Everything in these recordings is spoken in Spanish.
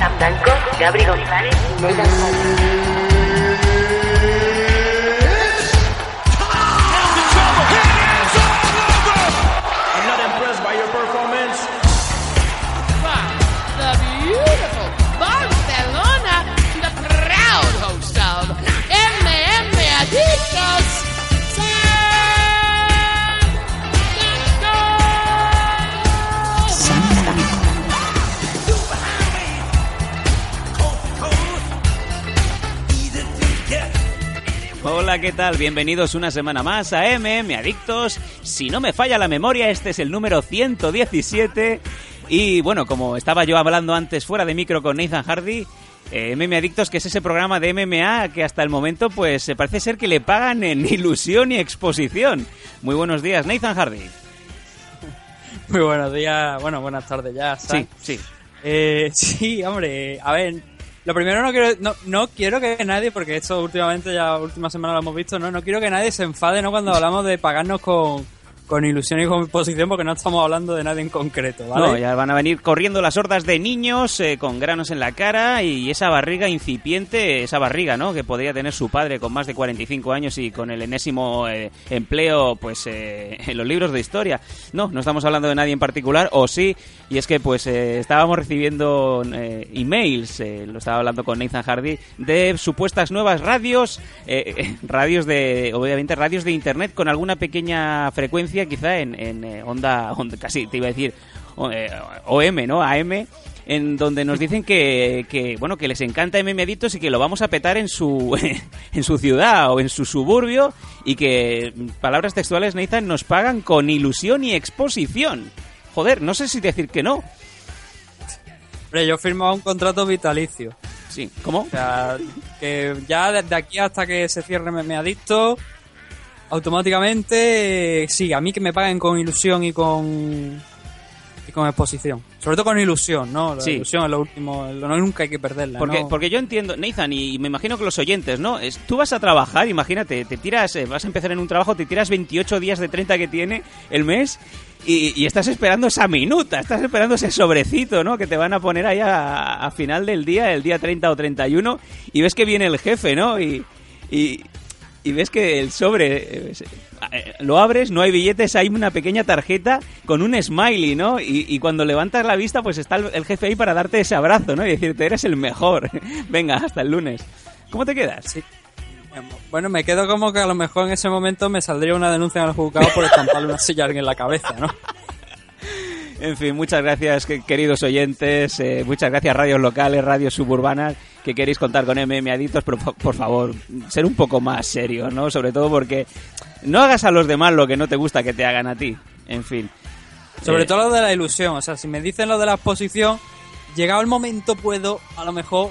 Sam Blanco, Gabri González y Megan Hola, ¿qué tal? Bienvenidos una semana más a MM Adictos. Si no me falla la memoria, este es el número 117. Y bueno, como estaba yo hablando antes fuera de micro con Nathan Hardy, eh, MM Adictos, que es ese programa de MMA que hasta el momento pues se parece ser que le pagan en ilusión y exposición. Muy buenos días, Nathan Hardy. Muy buenos días, bueno, buenas tardes ya. Sí, sí. Eh, sí, hombre, a ver, lo primero no quiero, no, no quiero que nadie, porque esto últimamente, ya última semana lo hemos visto, no, no quiero que nadie se enfade, ¿no? Cuando hablamos de pagarnos con, con ilusión y con posición, porque no estamos hablando de nadie en concreto, ¿vale? No, ya van a venir corriendo las hordas de niños eh, con granos en la cara y esa barriga incipiente, esa barriga, ¿no? Que podría tener su padre con más de 45 años y con el enésimo eh, empleo, pues, eh, en los libros de historia. No, no estamos hablando de nadie en particular, o sí, y es que, pues, eh, estábamos recibiendo eh, emails, lo estaba hablando con Nathan Hardy, de supuestas nuevas radios, radios de, obviamente, radios de internet con alguna pequeña frecuencia, quizá en, en eh, onda, onda, casi te iba a decir, o- eh, OM, ¿no? AM, en donde nos dicen que, que, bueno que les encanta MM Adictos y que lo vamos a petar en su en su ciudad o en su suburbio y que palabras textuales Nathan nos pagan con ilusión y exposición. Joder, no sé si decir que no. Hombre, yo he firmado un contrato vitalicio. Sí, ¿cómo? O sea, que ya desde aquí hasta que se cierre me adicto, automáticamente, eh, sí, a mí que me paguen con ilusión y con y con exposición. Sobre todo con ilusión, ¿no? La Sí. ilusión es lo último, lo, nunca hay que perderla, Porque, ¿no? porque yo entiendo, Nathan, y me imagino que los oyentes, ¿no? Es, tú vas a trabajar, imagínate, te tiras, eh, vas a empezar en un trabajo, te tiras 28 días de 30 que tiene el mes y, y estás esperando esa minuta, estás esperando ese sobrecito, ¿no? Que te van a poner ahí a, a final del día, el día 30 o 31, y ves que viene el jefe, ¿no? Y, y, y ves que el sobre eh, eh, lo abres, no hay billetes, hay una pequeña tarjeta con un smiley, ¿no? Y, y cuando levantas la vista, pues está el, el jefe ahí para darte ese abrazo, ¿no? Y decirte, eres el mejor. Venga, hasta el lunes. ¿Cómo te quedas? Sí. Bueno, me quedo como que a lo mejor en ese momento me saldría una denuncia en el juzgado por estamparle una silla a alguien en la cabeza, ¿no? En fin, muchas gracias, que- queridos oyentes. eh, muchas gracias, radios locales, radios suburbanas, que queréis contar con MM Adictos, pero por, favor, ser un poco más serio, ¿no? Sobre todo porque no hagas a los demás lo que no te gusta que te hagan a ti. En fin. Sobre Eh, todo lo de la ilusión, o sea, si me dicen lo de la exposición, llegado el momento puedo a lo mejor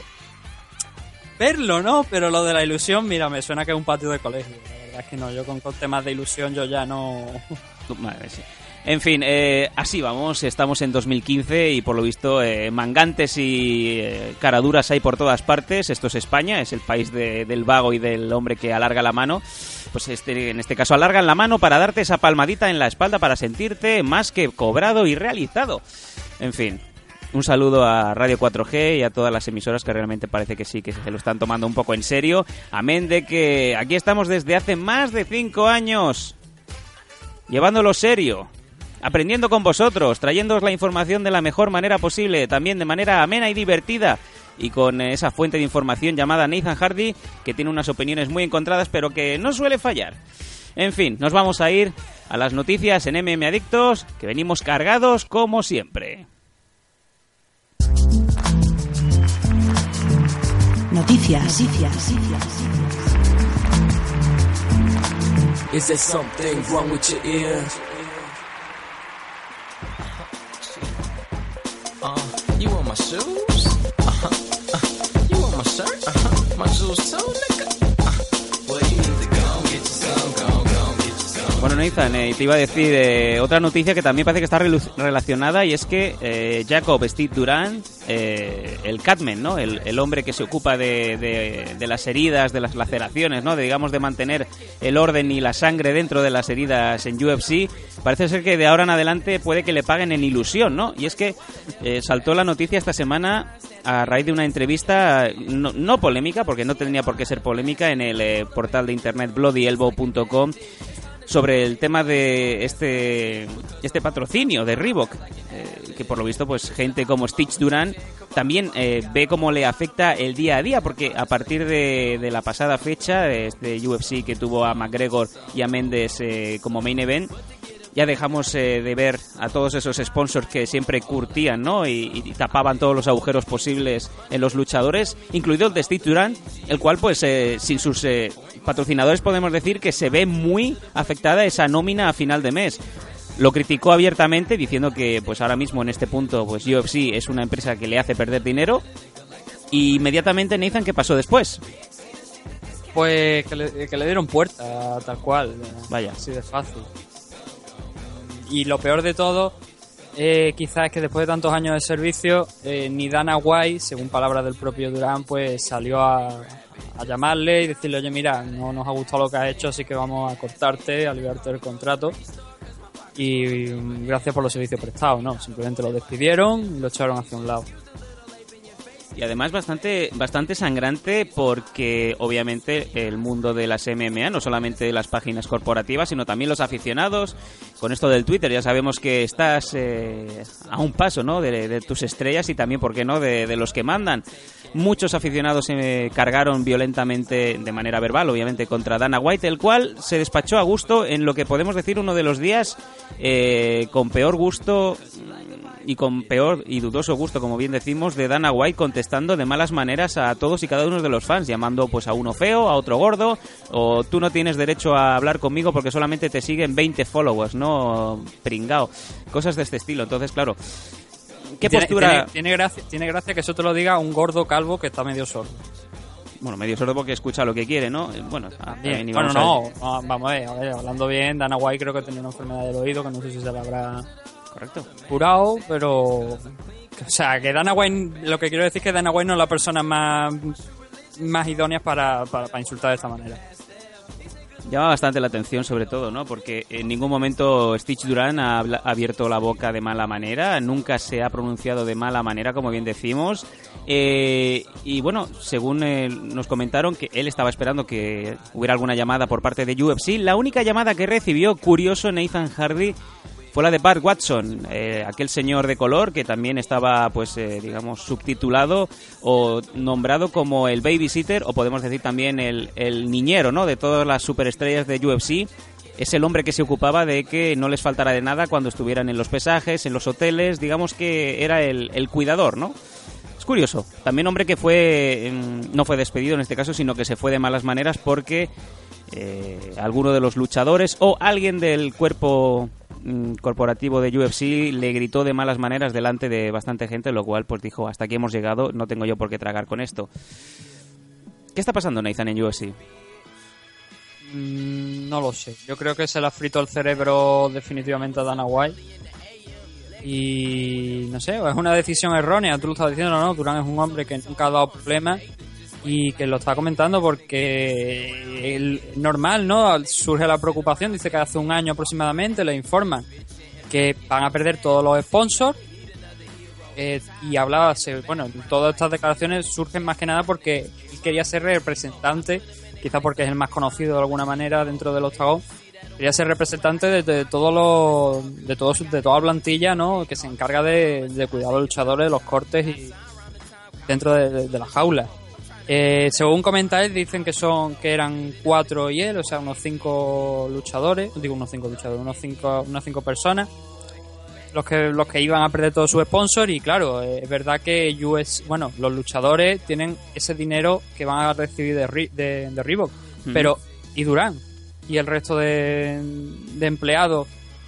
verlo, ¿no? Pero lo de la ilusión, mira, me suena que es un patio de colegio. La verdad es que no, yo con, con temas de ilusión yo ya no... Madre, sí. En fin, eh, así vamos, estamos en 2015 y por lo visto eh, mangantes y eh, caraduras hay por todas partes. Esto es España, es el país de- del vago y del hombre que alarga la mano. Pues este, en este caso alargan la mano para darte esa palmadita en la espalda para sentirte más que cobrado y realizado. En fin, un saludo a Radio 4G y a todas las emisoras que realmente parece que sí, que se lo están tomando un poco en serio. Amén de que aquí estamos desde hace más de cinco años llevándolo serio, aprendiendo con vosotros, trayéndoos la información de la mejor manera posible, también de manera amena y divertida, y con esa fuente de información llamada Nathan Hardy, que tiene unas opiniones muy encontradas, pero que no suele fallar. En fin, nos vamos a ir a las noticias en MM Adictos, que venimos cargados como siempre. Noticias. Noticias. Is there something wrong with your ears? My shoes? Bueno, eh, te iba a decir eh, otra noticia que también parece que está relacionada y es que eh, Jacob Steve Durant, el Catman, ¿no? El, el hombre que se ocupa de, de- las heridas, de las laceraciones, ¿no? De, digamos, de mantener el orden y la sangre dentro de las heridas en UFC, parece ser que de ahora en adelante puede que le paguen en ilusión, ¿no? Y es que saltó la noticia esta semana a raíz de una entrevista no, no polémica, porque no tenía por qué ser polémica, en el portal de internet bloodyelbow.com sobre el tema de este este patrocinio de Reebok eh, que por lo visto pues gente como Stitch Duran también eh, ve cómo le afecta el día a día porque a partir de, la pasada fecha de este UFC que tuvo a McGregor y a Méndez eh, como main event ya dejamos eh, de ver a todos esos sponsors que siempre curtían, ¿no? Y, y tapaban todos los agujeros posibles en los luchadores, incluido el de Steve Durant, el cual, pues, eh, sin sus eh, patrocinadores podemos decir que se ve muy afectada esa nómina a final de mes. Lo criticó abiertamente diciendo que, pues, ahora mismo en este punto, pues, UFC es una empresa que le hace perder dinero. Y inmediatamente Nathan, ¿qué pasó después? Pues que le, que le dieron puerta, tal cual. Vaya. Así de fácil. Y lo peor de todo, eh, quizás es que después de tantos años de servicio, eh, ni Dana White, según palabras del propio Durán, pues salió a, a llamarle y decirle, oye, mira, no nos ha gustado lo que has hecho, así que vamos a cortarte, a liberarte del contrato. Y mm, gracias por los servicios prestados, ¿no? Simplemente lo despidieron y lo echaron hacia un lado. Y además bastante, bastante sangrante porque obviamente el mundo de las MMA, no solamente las páginas corporativas, sino también los aficionados, con esto del Twitter ya sabemos que estás eh, a un paso ¿no? de, de tus estrellas y también, ¿por qué no?, de, de los que mandan. Muchos aficionados se cargaron violentamente, de manera verbal, obviamente, contra Dana White, el cual se despachó a gusto en lo que podemos decir uno de los días eh, con peor gusto y con peor y dudoso gusto, como bien decimos, de Dana White contestando de malas maneras a todos y cada uno de los fans, llamando pues a uno feo, a otro gordo, o tú no tienes derecho a hablar conmigo porque solamente te siguen 20 followers, ¿no? Pringao. Cosas de este estilo. Entonces, claro, ¿qué Tiene- postura...? Tiene, tiene gracia, tiene gracia que eso te lo diga un gordo calvo que está medio sordo. Bueno, medio sordo porque escucha lo que quiere, ¿no? Bueno, ah, también, y Bueno, a- no, ah, vamos a ver, a ver, hablando bien, Dana White creo que tenía una enfermedad del oído que no sé si se la habrá Correcto. curado, pero... O sea, que Dana White, lo que quiero decir es que Dana White no es la persona más, más idónea para, para, para insultar de esta manera. Llama bastante la atención, sobre todo, ¿no? Porque en ningún momento Stitch Duran ha abierto la boca de mala manera, nunca se ha pronunciado de mala manera, como bien decimos. Eh, y bueno, según eh, nos comentaron que él estaba esperando que hubiera alguna llamada por parte de UFC, la única llamada que recibió, curioso, Nathan Hardy, fue la de Bart Watson, eh, aquel señor de color que también estaba, pues, eh, digamos, subtitulado o nombrado como el babysitter, o podemos decir también el, niñero, ¿no? De todas las superestrellas de UFC. Es el hombre que se ocupaba de que no les faltara de nada cuando estuvieran en los pesajes, en los hoteles, digamos que era el, cuidador, ¿no? Es curioso. También hombre que fue mm, no fue despedido en este caso, sino que se fue de malas maneras porque eh, alguno de los luchadores o alguien del cuerpo corporativo de UFC le gritó de malas maneras delante de bastante gente, lo cual pues dijo, hasta aquí hemos llegado, no tengo yo por qué tragar con esto. ¿Qué está pasando, Nathan, en UFC? Mm, no lo sé. Yo creo que se le ha frito el cerebro definitivamente a Dana White. Y no sé, es una decisión errónea. Tú lo estabas diciendo, ¿no? Durán es un hombre que nunca ha dado problemas y que lo está comentando porque normal, ¿no? Surge la preocupación. Dice que hace un año aproximadamente le informan que van a perder todos los sponsors. Eh, y hablaba, bueno, todas estas declaraciones surgen más que nada porque él quería ser representante, quizá porque es el más conocido de alguna manera dentro del octagón, quería ser representante de, de todos los, de todos, de toda la plantilla, ¿no? Que se encarga de, de cuidar a los luchadores, los cortes y dentro de, de- de la jaula. Eh, según comentáis, dicen que son que eran cuatro y él, o sea, unos cinco luchadores, digo unos cinco luchadores, unos cinco, unas cinco personas los que los que iban a perder todo su sponsor y claro eh, es verdad que US bueno los luchadores tienen ese dinero que van a recibir de, de, de Reebok pero y Durán y el resto de, de empleados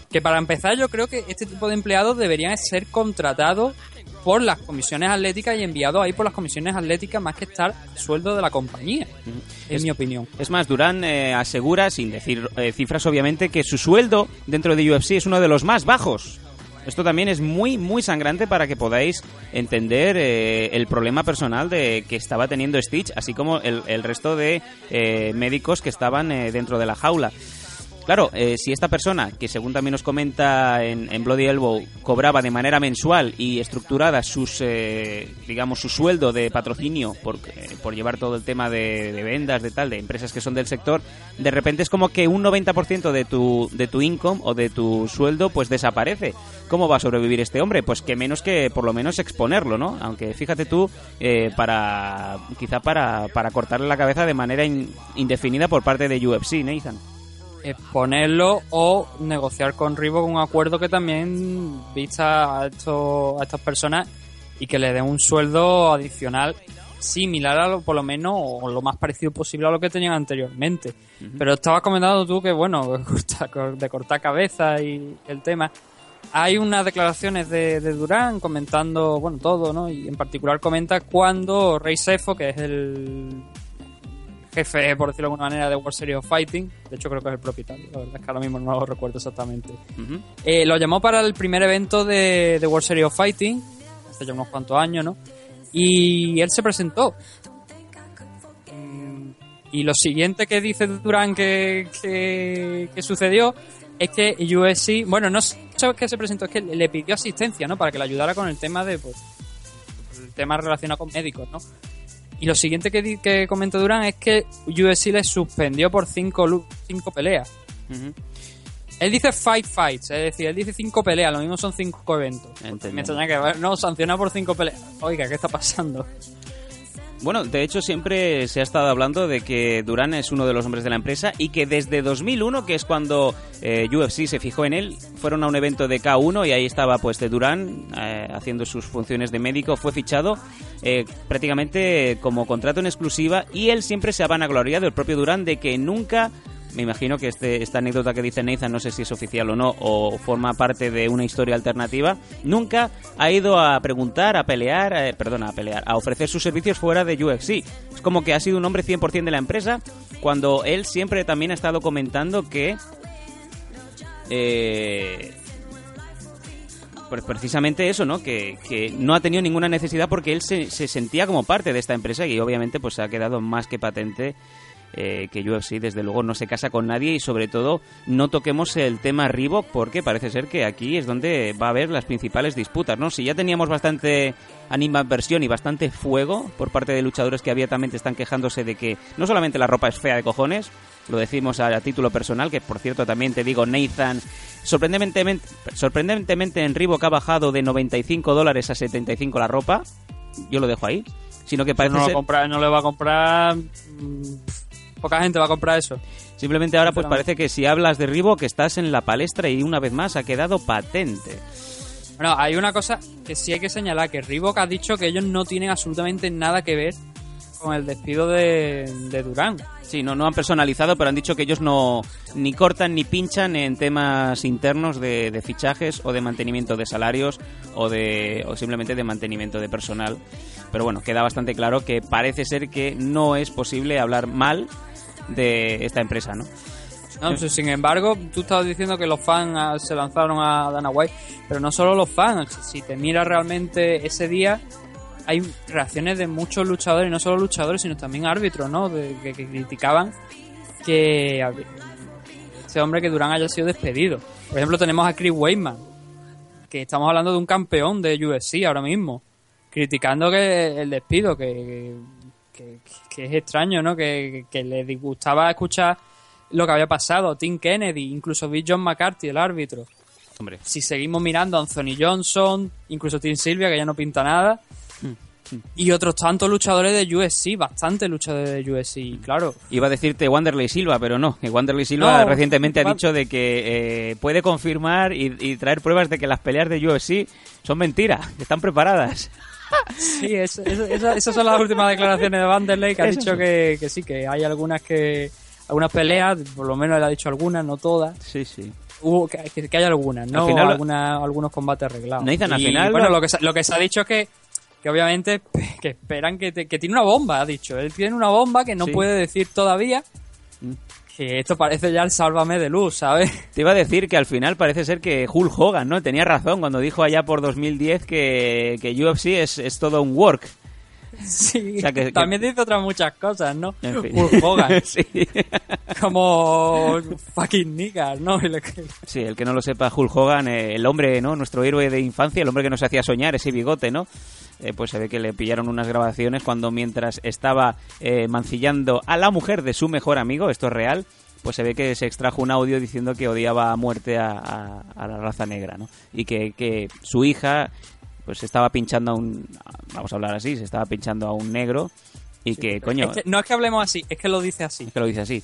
Que para empezar yo creo que este tipo de empleados deberían ser contratados por las comisiones atléticas y enviados ahí por las comisiones atléticas más que estar sueldo de la compañía, en Es- mi opinión. Es más, Durán eh, asegura, sin decir eh, cifras obviamente, que su sueldo dentro de UFC es uno de los más bajos. Esto también es muy, muy sangrante para que podáis entender eh, el problema personal de que estaba teniendo Stitch, así como el, el resto de médicos que estaban eh, dentro de la jaula. Claro, eh, si esta persona, que según también nos comenta en, Bloody Elbow, cobraba de manera mensual y estructurada sus, eh, digamos, su sueldo de patrocinio por, eh, por llevar todo el tema de, de vendas, de tal, de empresas que son del sector, de repente es como que un 90% de tu, de tu income o de tu sueldo pues desaparece. ¿Cómo va a sobrevivir este hombre? Pues que menos que por lo menos exponerlo, ¿no? Aunque fíjate tú, eh, para quizá para, para cortarle la cabeza de manera in- indefinida por parte de UFC, Nathan. Exponerlo o negociar con Reebok un acuerdo que también vista a, estos, a estas personas y que le den un sueldo adicional similar a lo, por lo menos o lo más parecido posible a lo que tenían anteriormente. Pero estabas comentando tú que, bueno, de cortar cabeza y el tema. Hay unas declaraciones de, de Durán comentando, bueno, todo, ¿no? Y en particular comenta cuando Rey Sefo, que es el jefe, por decirlo de alguna manera, de World Series of Fighting. De hecho, creo que es el propietario. La verdad es que ahora mismo no lo recuerdo exactamente. Eh, lo llamó para el primer evento de, de World Series of Fighting, hace ya unos cuantos años, ¿no? Y él se presentó. Mm, Y lo siguiente que dice Durán que, que, que sucedió es que UFC, bueno, no sé qué se presentó, es que le pidió asistencia, ¿no? Para que le ayudara con el tema de, pues, el tema relacionado con médicos, ¿no? Y lo siguiente que, que comenta Durán es que UFC le suspendió por cinco, lu- cinco peleas. Él dice five fights, es decir, él dice cinco peleas, lo mismo son cinco eventos. Me extraña que, no, sanciona por cinco peleas. Oiga, ¿qué está pasando? Bueno, de hecho siempre se ha estado hablando de que Durán es uno de los hombres de la empresa y que desde 2001, que es cuando eh, UFC se fijó en él, fueron a un evento de K1 y ahí estaba pues de Durán eh, haciendo sus funciones de médico, fue fichado eh, prácticamente como contrato en exclusiva y él siempre se ha vanagloriado, el propio Durán, de que nunca... Me imagino que este, esta anécdota que dice Nathan, no sé si es oficial o no, o forma parte de una historia alternativa, nunca ha ido a preguntar, a pelear, eh, perdona, a pelear, a ofrecer sus servicios fuera de UFC. Es como que ha sido un hombre 100% de la empresa, cuando él siempre también ha estado comentando que... eh, pues precisamente eso, ¿no? Que, que no ha tenido ninguna necesidad porque él se, se sentía como parte de esta empresa y obviamente pues ha quedado más que patente eh, que UFC desde luego no se casa con nadie y sobre todo no toquemos el tema Reebok porque parece ser que aquí es donde va a haber las principales disputas, ¿no? Si ya teníamos bastante animadversión y bastante fuego por parte de luchadores que abiertamente están quejándose de que no solamente la ropa es fea de cojones, lo decimos a, a título personal, que por cierto también te digo, Nathan, sorprendentemente, sorprendentemente en Reebok ha bajado de 95 dólares a 75 la ropa, yo lo dejo ahí, sino que parece no, ser... comprar, no le va a comprar. Poca gente va a comprar eso. Simplemente ahora pues parece que si hablas de Reebok estás en la palestra y una vez más ha quedado patente. Bueno, hay una cosa que sí hay que señalar: que Reebok ha dicho que ellos no tienen absolutamente nada que ver con el despido de, de Durán. Sí, no, no han personalizado, pero han dicho que ellos no ni cortan ni pinchan en temas internos de, de fichajes o de mantenimiento de salarios o de o simplemente de mantenimiento de personal. Pero bueno, queda bastante claro que parece ser que no es posible hablar mal de esta empresa, ¿no? Pues, Sin embargo, tú estabas diciendo que los fans ah, se lanzaron a Dana White, pero no solo los fans. Si te miras realmente ese día, hay reacciones de muchos luchadores, no solo luchadores, sino también árbitros, ¿no? De- que, que criticaban que este hombre que Durán haya sido despedido. Por ejemplo, tenemos a Chris Weidman, que estamos hablando de un campeón de UFC ahora mismo, criticando que el despido, que, que, que es extraño, ¿no? Que, que le disgustaba escuchar lo que había pasado. Tim Kennedy, incluso Bill John McCarthy, el árbitro. Hombre, Si seguimos mirando a Anthony Johnson, incluso Tim Silvia, que ya no pinta nada. Y otros tantos luchadores de UFC, bastantes luchadores de UFC, y claro. iba a decirte Wanderlei Silva, pero no, que Wanderlei Silva No, recientemente ha dicho de que eh, puede confirmar y, y traer pruebas de que las peleas de UFC son mentira, que están preparadas. Sí, es- es- esa- esas son las últimas declaraciones de Vanderlei, que ha dicho que, que sí, que hay algunas que algunas peleas, por lo menos él ha dicho algunas, no todas. Sí, sí. hubo- que, que- hay algunas, ¿no? Al final algunos combates arreglados. Nathan, al Y, final Bueno, lo- que, se- lo que se ha dicho es que, que obviamente que esperan que, te- que tiene una bomba, ha dicho. Él tiene una bomba que no Sí. puede decir todavía. Que esto parece ya el sálvame de luz, ¿sabes? Te iba a decir que al final parece ser que Hulk Hogan, ¿no? Tenía razón cuando dijo allá por 2010 que, que UFC es, es todo un work. Sí. O sea, que- que- También dice otras muchas cosas, ¿no? En fin. Hulk Hogan. sí. como fucking niggas, ¿no? Sí, el que no lo sepa, Hulk Hogan, eh, el hombre, ¿no? Nuestro héroe de infancia, el hombre que nos hacía soñar, ese bigote, ¿no? Eh, pues se ve que le pillaron unas grabaciones cuando mientras estaba eh, mancillando a la mujer de su mejor amigo, esto es real, pues se ve que se extrajo un audio diciendo que odiaba a muerte a, a- a la raza negra, ¿no? Y que, que su hija, pues estaba pinchando a un, vamos a hablar así, se estaba pinchando a un negro y que, coño, Es que no es que hablemos así, es que lo dice así. que lo dice así.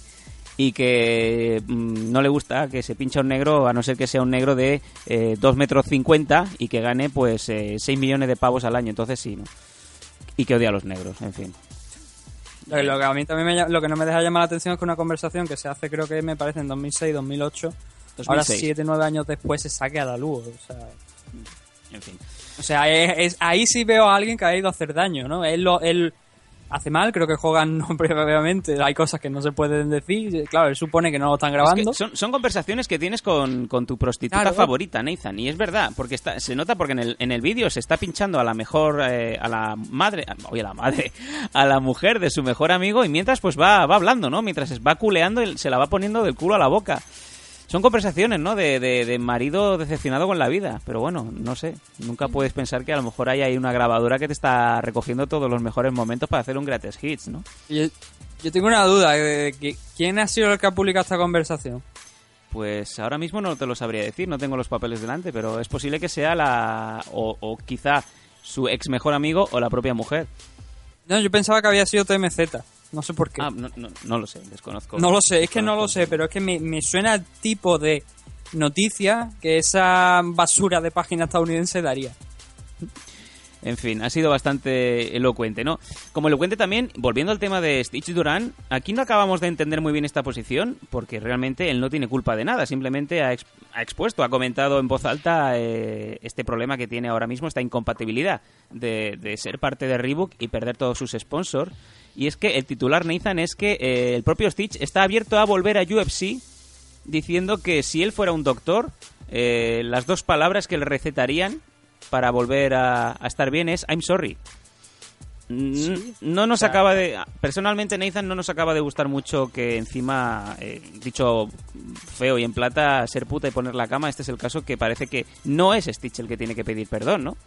Y que mm, no le gusta que se pincha un negro, a no ser que sea un negro de eh, 2 metros 50 y que gane pues eh, 6 millones de pavos al año. Entonces sí, ¿no? Y que odia a los negros, en fin. Lo, que a mí también me lo que no me deja llamar la atención es que una conversación que se hace, creo que me parece en 2006, 2008, ahora 2006. 7, 9 años después se saque a la luz. O sea, En fin. o sea es- es- ahí sí veo a alguien que ha ido a hacer daño, ¿no? Él, lo, él hace mal, creo que Hogan, no, obviamente, hay cosas que no se pueden decir. Claro, él supone que no lo están Es grabando. que son, son conversaciones que tienes con, con tu prostituta Claro. favorita, Nathan. Y es verdad, porque está, se nota porque en el, en el vídeo se está pinchando a la mejor, eh, a la madre, oye, a la madre, a la mujer de su mejor amigo y mientras pues va, va hablando, ¿no? Mientras va culeando, él se la va poniendo del culo a la boca. Son conversaciones, ¿no? De, de, de marido decepcionado con la vida. Pero bueno, no sé. Nunca puedes pensar que a lo mejor hay ahí una grabadora que te está recogiendo todos los mejores momentos para hacer un greatest hits, ¿no? Yo, yo tengo una duda. eh, ¿Quién ha sido el que ha publicado esta conversación? Pues ahora mismo no te lo sabría decir, no tengo los papeles delante, pero es posible que sea la. o, o quizá su ex mejor amigo o la propia mujer. No, yo pensaba que había sido TMZ. No sé por qué. Ah, no, no, no lo sé, desconozco. No lo sé, es que no lo sé, pero es que me, me suena el tipo de noticia que esa basura de página estadounidense daría. En fin, ha sido bastante elocuente, ¿no? Como elocuente también, volviendo al tema de Stitch Duran, aquí no acabamos de entender muy bien esta posición, porque realmente él no tiene culpa de nada, simplemente ha, ha expuesto, ha comentado en voz alta eh, este problema que tiene ahora mismo, esta incompatibilidad de, de ser parte de Reebok y perder todos sus sponsors. Y es que el titular Nathan es que eh, el propio Stitch está abierto a volver a UFC diciendo que si él fuera un doctor, eh, las dos palabras que le recetarían para volver a, a estar bien es I'm sorry. No nos acaba de. Personalmente, Nathan no nos acaba de gustar mucho que encima, eh, dicho feo y en plata, ser puta y poner la cama. Este es el caso que parece que no es Stitch el que tiene que pedir perdón, ¿no?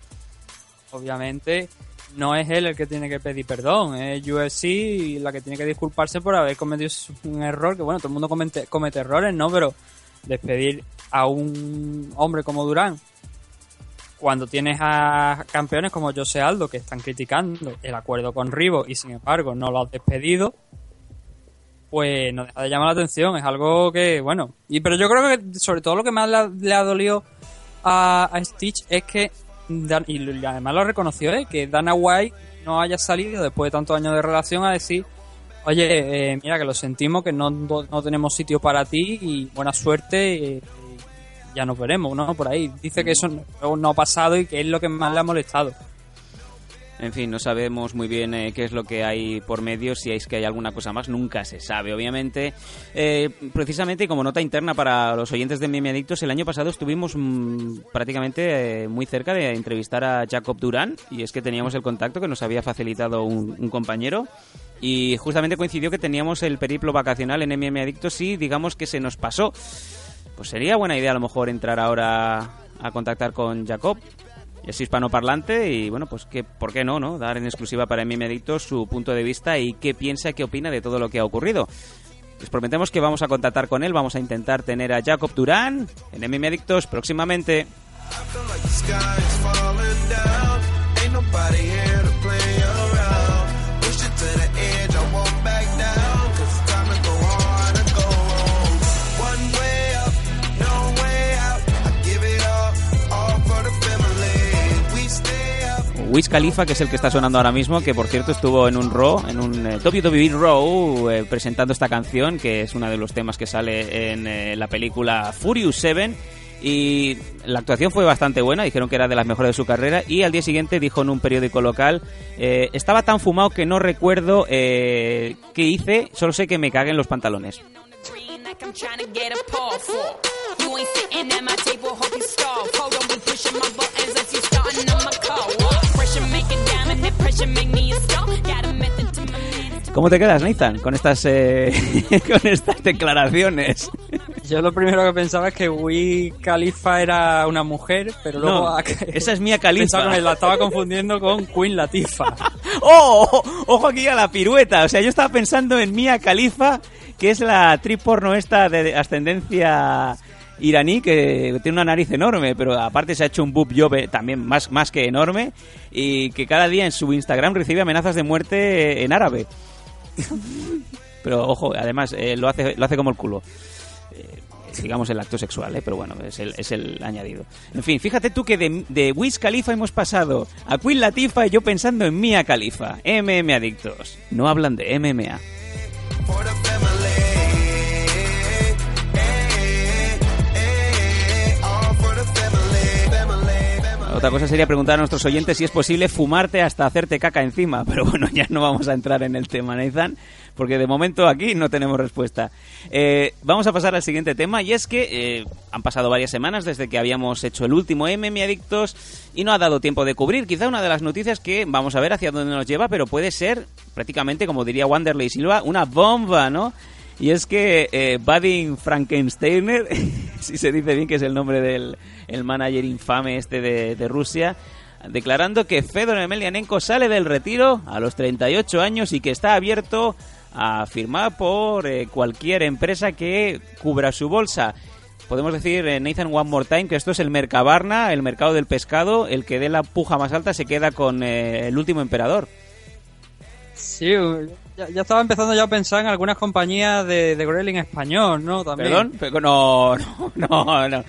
Obviamente no es él el que tiene que pedir perdón, es UFC la que tiene que disculparse por haber cometido un error, que bueno, todo el mundo comete, errores, ¿no? Pero despedir a un hombre como Durán cuando tienes a campeones como José Aldo que están criticando el acuerdo con Rivo y sin embargo no lo has despedido, pues no deja de llamar la atención. Es algo que, bueno, y pero yo creo que sobre todo lo que más le ha, le ha dolido a, a Stitch es que, Dan- y además lo reconoció, ¿eh? que Dana White no haya salido después de tantos años de relación a decir, oye, eh, mira que lo sentimos, que no, no, tenemos sitio para ti y buena suerte. eh, ya nos veremos, ¿no? Por ahí. Dice que eso no ha pasado y que es lo que más le ha molestado. En fin, no sabemos muy bien eh, qué es lo que hay por medio, si es que hay alguna cosa más, nunca se sabe, obviamente. Eh, precisamente, como nota interna para los oyentes de Meme Adictos, el año pasado estuvimos mm, prácticamente eh, muy cerca de entrevistar a Jacob Durán, y es que teníamos el contacto que nos había facilitado un, un compañero, y justamente coincidió que teníamos el periplo vacacional en MM Adictos y digamos que se nos pasó. Pues sería buena idea a lo mejor entrar ahora a contactar con Jacob es hispanoparlante y bueno, pues que, ¿por qué no, no? Dar en exclusiva para Mime Adictos su punto de vista y qué piensa, qué opina de todo lo que ha ocurrido. Les prometemos que vamos a contactar con él, vamos a intentar tener a Jacob Durán en Mime Adictos próximamente. Wiz Khalifa, que es el que está sonando ahora mismo, que por cierto estuvo en un Raw, en un eh, WWE Raw, eh, presentando esta canción, que es uno de los temas que sale en eh, la película Furious 7. Y la actuación fue bastante buena, dijeron que era de las mejores de su carrera. Y al día siguiente dijo en un periódico local: eh, Estaba tan fumado que no recuerdo eh, qué hice, solo sé que me cagué en los pantalones. ¿Cómo te quedas, Nathan, con estas, eh, con estas declaraciones? Yo lo primero que pensaba es que Wiz Khalifa era una mujer, pero luego... No, esa es Mia Khalifa. Que me la estaba confundiendo con Queen Latifah. ¡Oh! ¡Oh! Ojo aquí a la pirueta. O sea, yo estaba pensando en Mia Khalifa, que es la actriz porno esta de ascendencia iraní que tiene una nariz enorme, pero aparte se ha hecho un boob job también más, más que enorme y que cada día en su Instagram recibe amenazas de muerte en árabe. Pero ojo, además eh, lo hace lo hace como el culo. Eh, digamos el acto sexual, ¿eh? pero bueno, es el, es el añadido. En fin, fíjate tú que de, de Wiz Khalifa hemos pasado a Queen Latifah y yo pensando en Mia Khalifa. MM Adictos. No hablan de MMA. Otra cosa sería preguntar a nuestros oyentes si es posible fumarte hasta hacerte caca encima, pero bueno, ya no vamos a entrar en el tema, Nathan, porque de momento aquí no tenemos respuesta. Eh, vamos a pasar al siguiente tema y es que eh, han pasado varias semanas desde que habíamos hecho el último MM Adictos y no ha dado tiempo de cubrir quizá una de las noticias que vamos a ver hacia dónde nos lleva, pero puede ser prácticamente, como diría Wanderley Silva, una bomba, ¿no? Y es que eh, Vadim Frankensteiner, si se dice bien que es el nombre del el manager infame este de, de Rusia, declarando que Fedor Emelianenko sale del retiro a los 38 años y que está abierto a firmar por eh, cualquier empresa que cubra su bolsa. Podemos decir, eh, Nathan One More Time, que esto es el Mercabarna, el mercado del pescado, el que dé la puja más alta se queda con eh, el último emperador. Sí, ya, ya estaba empezando ya a pensar en algunas compañías de, de español, ¿no? También. ¿Perdón? Pero no, no, no, no.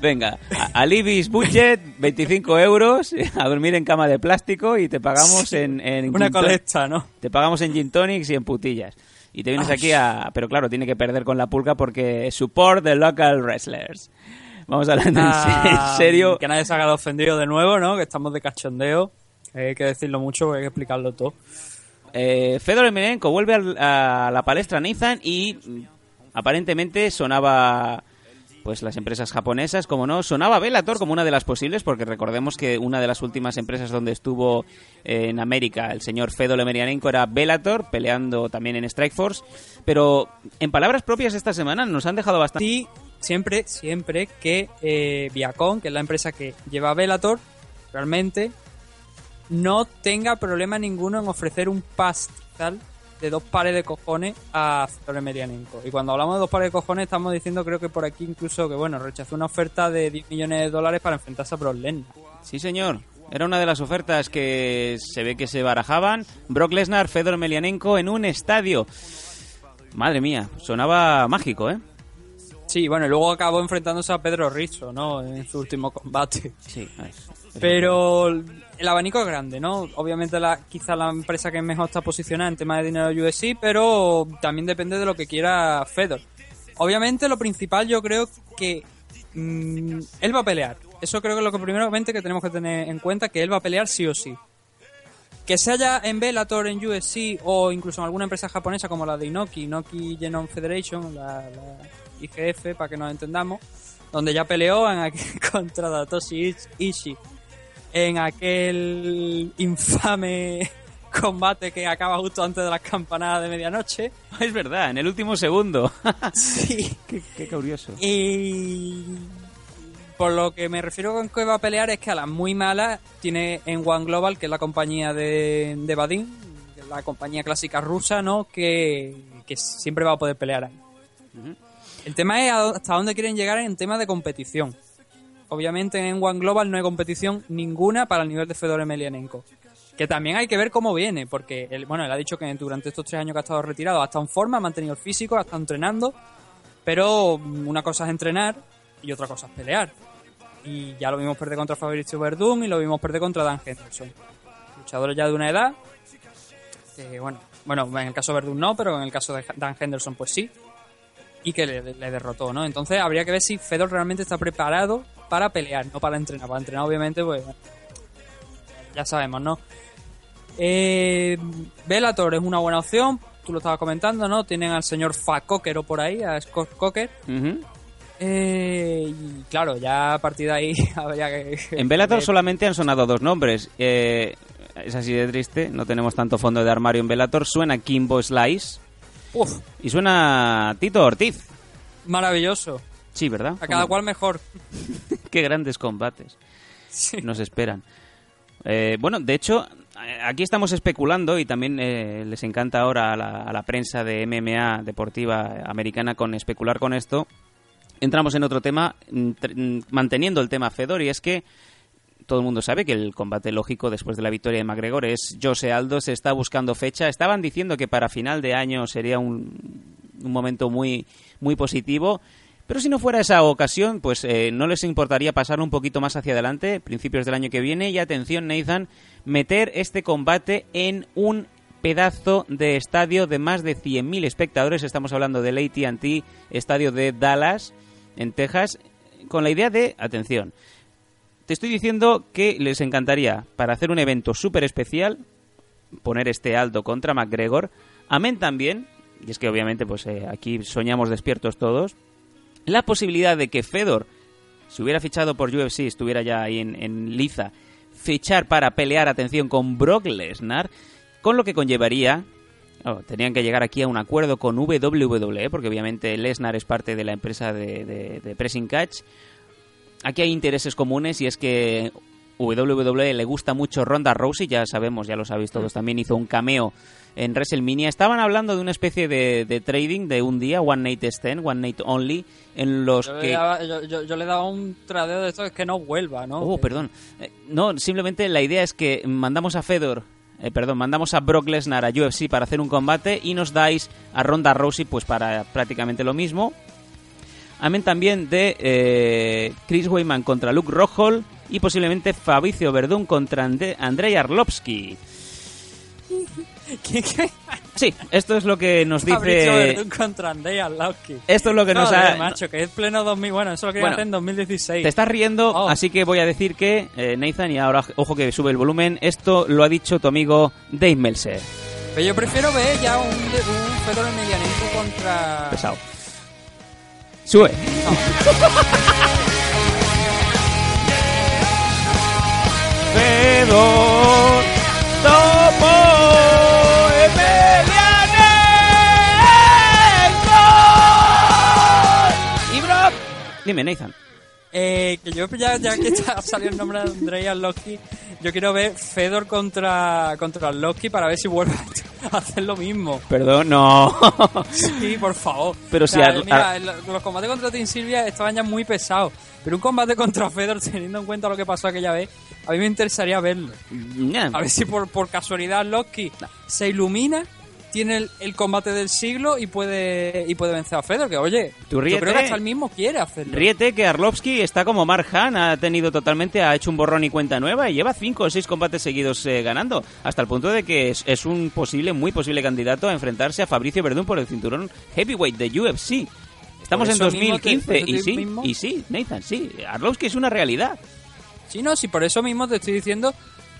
Venga, a- Budget, 25 euros, a dormir en cama de plástico y te pagamos en, en Una colecta, ¿no? Te pagamos en gin tonics y en putillas. Y te vienes aquí a... Pero claro, tiene que perder con la pulga porque support the local wrestlers. Vamos hablando Ah, en serio. Que nadie se haga ofendido de nuevo, ¿no? Que estamos de cachondeo. Hay que decirlo mucho, hay que explicarlo todo. Eh, Fedor Emelianenko vuelve a la palestra Nathan y mm, aparentemente sonaba pues las empresas japonesas, como no, sonaba Bellator como una de las posibles, porque recordemos que una de las últimas empresas donde estuvo eh, en América el señor Fedor Emelianenko era Bellator, peleando también en Strikeforce, pero en palabras propias esta semana nos han dejado bastante... Y siempre, siempre que eh, Viacom, que es la empresa que lleva Velator, realmente no tenga problema ninguno en ofrecer un pastizal de dos pares de cojones a Fedor Emelianenko. Y cuando hablamos de dos pares de cojones estamos diciendo creo que por aquí incluso que bueno, rechazó una oferta de 10 millones de dólares para enfrentarse a Brock Lesnar. Sí, señor. Era una de las ofertas que se ve que se barajaban. Brock Lesnar, Fedor Emelianenko en un estadio. Madre mía, sonaba mágico, ¿eh? Sí, bueno, y luego acabó enfrentándose a Pedro Rizzo, ¿no? En su último combate. Sí, es- es Pero el abanico es grande, ¿no? Obviamente la, quizá la empresa que mejor está posicionada en tema de dinero UFC, pero también depende de lo que quiera Fedor. Obviamente lo principal yo creo que mm, él va a pelear. Eso creo que es lo que primeramente que tenemos que tener en cuenta, que él va a pelear sí o sí. Que se haya en Bellator, en UFC o incluso en alguna empresa japonesa como la de Inoki, Inoki Genome Federation, la, la IGF, para que nos entendamos, donde ya peleó en contra Datoshi Ishii en aquel infame combate que acaba justo antes de las campanadas de medianoche. Es verdad, en el último segundo. Sí. qué, qué curioso. Y por lo que me refiero con que va a pelear es que a las muy malas tiene en One Global, que es la compañía de, es la compañía clásica rusa, ¿no? Que, que siempre va a poder pelear ahí. El tema es hasta dónde quieren llegar en tema de competición. Obviamente en One Global no hay competición ninguna para el nivel de Fedor Emelianenko. Que también hay que ver cómo viene, porque él, bueno, él ha dicho que durante estos tres años que ha estado retirado ha estado en forma, ha mantenido el físico, ha estado entrenando, pero una cosa es entrenar y otra cosa es pelear. Y ya lo vimos perder contra Fabricio Verdún y lo vimos perder contra Dan Henderson. Luchadores ya de una edad. Que, bueno, bueno, en el caso de Verdún no, pero en el caso de Dan Henderson, pues sí. Y que le, le derrotó, ¿no? Entonces habría que ver si Fedor realmente está preparado para pelear, no para entrenar. Para entrenar, obviamente, pues. Ya sabemos, ¿no? Eh, Bellator es una buena opción. Tú lo estabas comentando, ¿no? Tienen al señor Facoquero por ahí, a Scott Cocker. Eh, y claro, ya a partir de ahí habría que. En Bellator que- solamente han sonado dos nombres. Eh, es así de triste, no tenemos tanto fondo de armario en Bellator. Suena Kimbo Slice Uf, y suena Tito Ortiz. maravilloso. Sí, ¿verdad? A cada cual mejor. Qué grandes combates Sí. nos esperan. Eh, bueno, de hecho, eh, aquí estamos especulando y también eh, les encanta ahora a la, a la prensa de MMA deportiva americana con especular con esto. Entramos en otro tema, mm, mm, manteniendo el tema Fedor, y es que todo el mundo sabe que el combate lógico después de la victoria de McGregor es Jose Aldo, se está buscando fecha. Estaban diciendo que para final de año sería un, un momento muy, muy positivo. Pero si no fuera esa ocasión, pues eh, no les importaría pasar un poquito más hacia adelante, principios del año que viene. Y atención, Nathan, meter este combate en un pedazo de estadio de más de 100.000 espectadores. Estamos hablando del ATT, estadio de Dallas, en Texas, con la idea de, atención, te estoy diciendo que les encantaría, para hacer un evento súper especial, poner este Aldo contra McGregor. Amén también, y es que obviamente pues eh, aquí soñamos despiertos todos, la posibilidad de que Fedor, si hubiera fichado por UFC, estuviera ya ahí en, liza, fichar para pelear, atención, con Brock Lesnar, con lo que conllevaría... oh, tenían que llegar aquí a un acuerdo con WWE, porque obviamente Lesnar es parte de la empresa de Pressing Catch. Aquí hay intereses comunes y es que WWE le gusta mucho Ronda Rousey, ya sabemos, ya lo sabéis todos, también hizo un cameo en WrestleMania. Estaban hablando de una especie de, de trading de un día, One Night Stand, One Night Only, en los Yo, le que... daba, yo, yo- yo le daba un tradeo de esto, es que no vuelva, ¿no? Oh, Que- perdón. Eh, no, simplemente la idea es que mandamos a Fedor, eh, perdón, mandamos a Brock Lesnar a UFC para hacer un combate y nos dais a Ronda Rousey pues para prácticamente lo mismo. Amén también de eh, Chris Weyman contra Luke Rockhold y posiblemente Fabricio Verdún contra Ande- Andrei Arlovsky. ¿Qué, qué? Sí, esto es lo que nos Fabricio dice... Verdún contra Andrei Arlovski. Esto es lo que nos Joder, ha... macho, que es pleno 2000. Bueno, eso lo quería Bueno, hacer en 2016. Te estás riendo, Oh. así que voy a decir que, eh, Nathan, y ahora ojo que sube el volumen, esto lo ha dicho tu amigo Dave Meltzer. Pero yo prefiero ver ya un, un Fedor Emelianenko contra... Pesado. Sube. Fedor Topo Emelianenko. Y Brock. Dime, Nathan. Eh, que yo ya, ya que está, salió el nombre de Andrei Arlovski, yo quiero ver Fedor contra, contra para ver si vuelve a hacer lo mismo. Perdón, no. Sí, por favor. Pero O si sea, Ar- mira, Ar- los combates contra Team Silvia estaban ya muy pesados. Pero un combate contra Fedor, teniendo en cuenta lo que pasó aquella vez, a mí me interesaría verlo. A ver si por, por casualidad Loki se ilumina, tiene el, el combate del siglo y puede y puede vencer a Fedor. Que oye, Tú yo ríete. creo que hasta el mismo quiere hacerlo. Ríete que Arlovsky está como Mark Han, ha tenido totalmente, ha hecho un borrón y cuenta nueva y lleva cinco o seis combates seguidos eh, ganando, hasta el punto de que es, es un posible, muy posible candidato a enfrentarse a Fabricio Verdún por el cinturón heavyweight de UFC. Estamos en eso mismo te- 2015 por eso y sí, mismo- y sí, Nathan, sí, Arlovsky es una realidad. Sí, no, sí, por eso mismo te estoy diciendo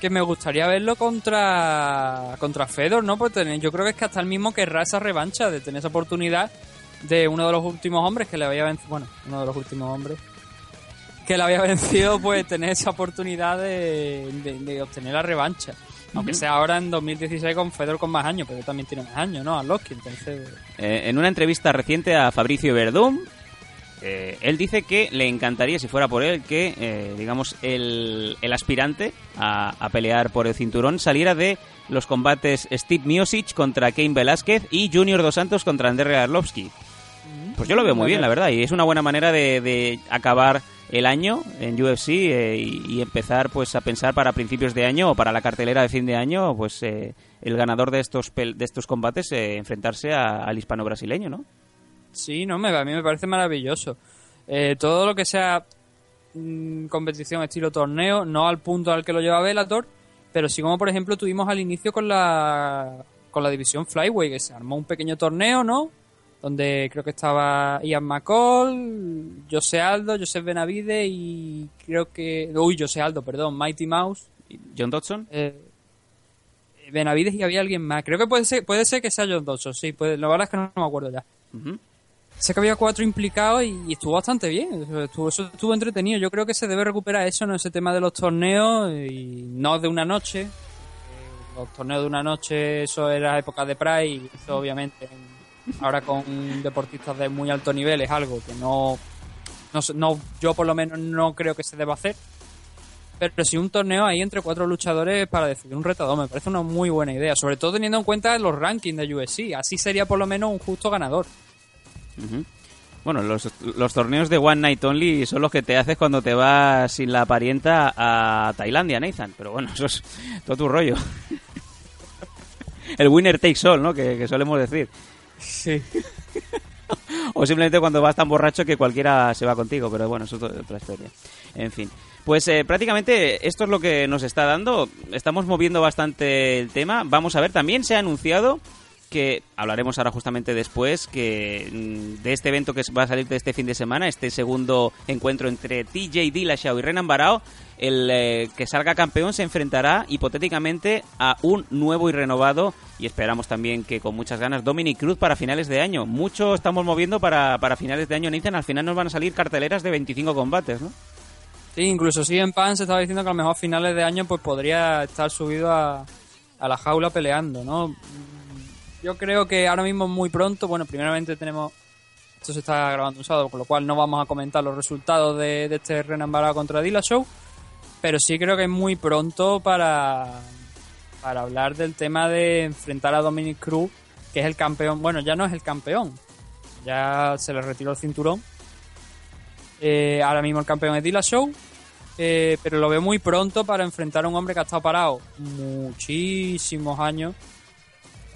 que me gustaría verlo contra contra Fedor, ¿no? Pues tener- yo creo que es que hasta el mismo querrá esa revancha de tener esa oportunidad de uno de los últimos hombres que le había vencido, bueno, uno de los últimos hombres que le había vencido, pues tener esa oportunidad de, de- de obtener la revancha. Aunque sea ahora en 2016 con Fedor con más años, pero también tiene más años, ¿no? A Loki, entonces... Eh, en una entrevista reciente a Fabricio Verdún, eh, él dice que le encantaría, si fuera por él, que, eh, digamos, el, el aspirante a, a pelear por el cinturón saliera de los combates Steve Miosic contra Cain Velázquez y Junior Dos Santos contra Andrei Arlovsky. Pues yo lo veo muy bien, la verdad, y es una buena manera de, de acabar el año en UFC eh, y, y empezar pues a pensar para principios de año o para la cartelera de fin de año, pues el ganador de estos de estos combates enfrentarse a- al hispano brasileño, ¿no? Sí, no, me, a mí me parece maravilloso. Eh, todo lo que sea mm, competición estilo torneo, no al punto al que lo lleva Bellator, pero sí como por ejemplo tuvimos al inicio con la con la división Flyway, que se armó un pequeño torneo, ¿no? Donde creo que estaba Ian McCall, José Aldo, José Benavide y creo que... Uy, José Aldo, perdón, Mighty Mouse. John Dodson. Eh, Benavides y había alguien más. Creo que puede ser, puede ser que sea John Dodson, sí. Puede, la verdad es que no, me acuerdo ya. Sé que había cuatro implicados y, estuvo bastante bien. Estuvo, eso estuvo entretenido. Yo creo que se debe recuperar eso, ¿no? Ese tema de los torneos y no de una noche. Eh, Los torneos de una noche, eso era época de Pride y eso obviamente en- ahora con deportistas de muy alto nivel es algo que no, no, no yo por lo menos no creo que se deba hacer. Pero sí un torneo ahí entre cuatro luchadores para decidir un retador me parece una muy buena idea, sobre todo teniendo en cuenta los rankings de UFC. Así sería por lo menos un justo ganador. Bueno, los, los torneos de One Night Only son los que te haces cuando te vas sin la parienta a Tailandia, Nathan. Pero bueno, eso es todo tu rollo. El winner takes all, ¿no? Que, que solemos decir. Sí. O simplemente cuando vas tan borracho que cualquiera se va contigo, pero bueno, eso es otra otra historia. En fin. Pues eh, prácticamente esto es lo que nos está dando. Estamos moviendo bastante el tema. Vamos a ver, también se ha anunciado que hablaremos ahora justamente después que mm, de este evento que va a salir de este fin de semana, este segundo encuentro entre TJ Dillashaw y Renan Barao, el eh, que salga campeón se enfrentará hipotéticamente a un nuevo y renovado y esperamos también que con muchas ganas Dominic Cruz para finales de año. Mucho estamos moviendo para, para finales de año, Nathan. Al final nos van a salir carteleras de 25 combates, ¿no? Sí, incluso si en Pan se estaba diciendo que a lo mejor finales de año pues podría estar subido a, a la jaula peleando, ¿no? Yo creo que ahora mismo muy pronto. Bueno, primeramente tenemos... Esto se está grabando un sábado, con lo cual no vamos a comentar los resultados de, este Renan Barao contra Dillashaw. Pero sí creo que es muy pronto para, para hablar del tema de enfrentar a Dominic Cruz, que es el campeón. Bueno, ya no es el campeón. Ya se le retiró el cinturón. Eh, ahora mismo el campeón es Dillashaw. Eh, pero lo veo muy pronto para enfrentar a un hombre que ha estado parado muchísimos años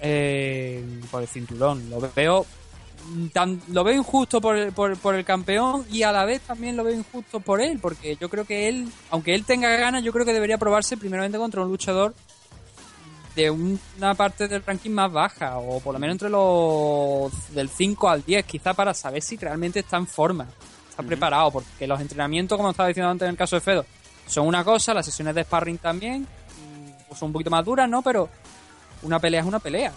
eh, por el cinturón. Lo veo tan- lo veo injusto por el, por, por el campeón y a la vez también lo veo injusto por él, porque yo creo que él, aunque él tenga ganas, yo creo que debería probarse primeramente contra un luchador de un- una parte del ranking más baja, o por lo menos entre los del 5 al 10, quizá para saber si realmente está en forma, está preparado, porque los entrenamientos, como estaba diciendo antes en el caso de Fedo, son una cosa, las sesiones de sparring también, mm, son un poquito más duras, ¿no? Pero una pelea es una pelea.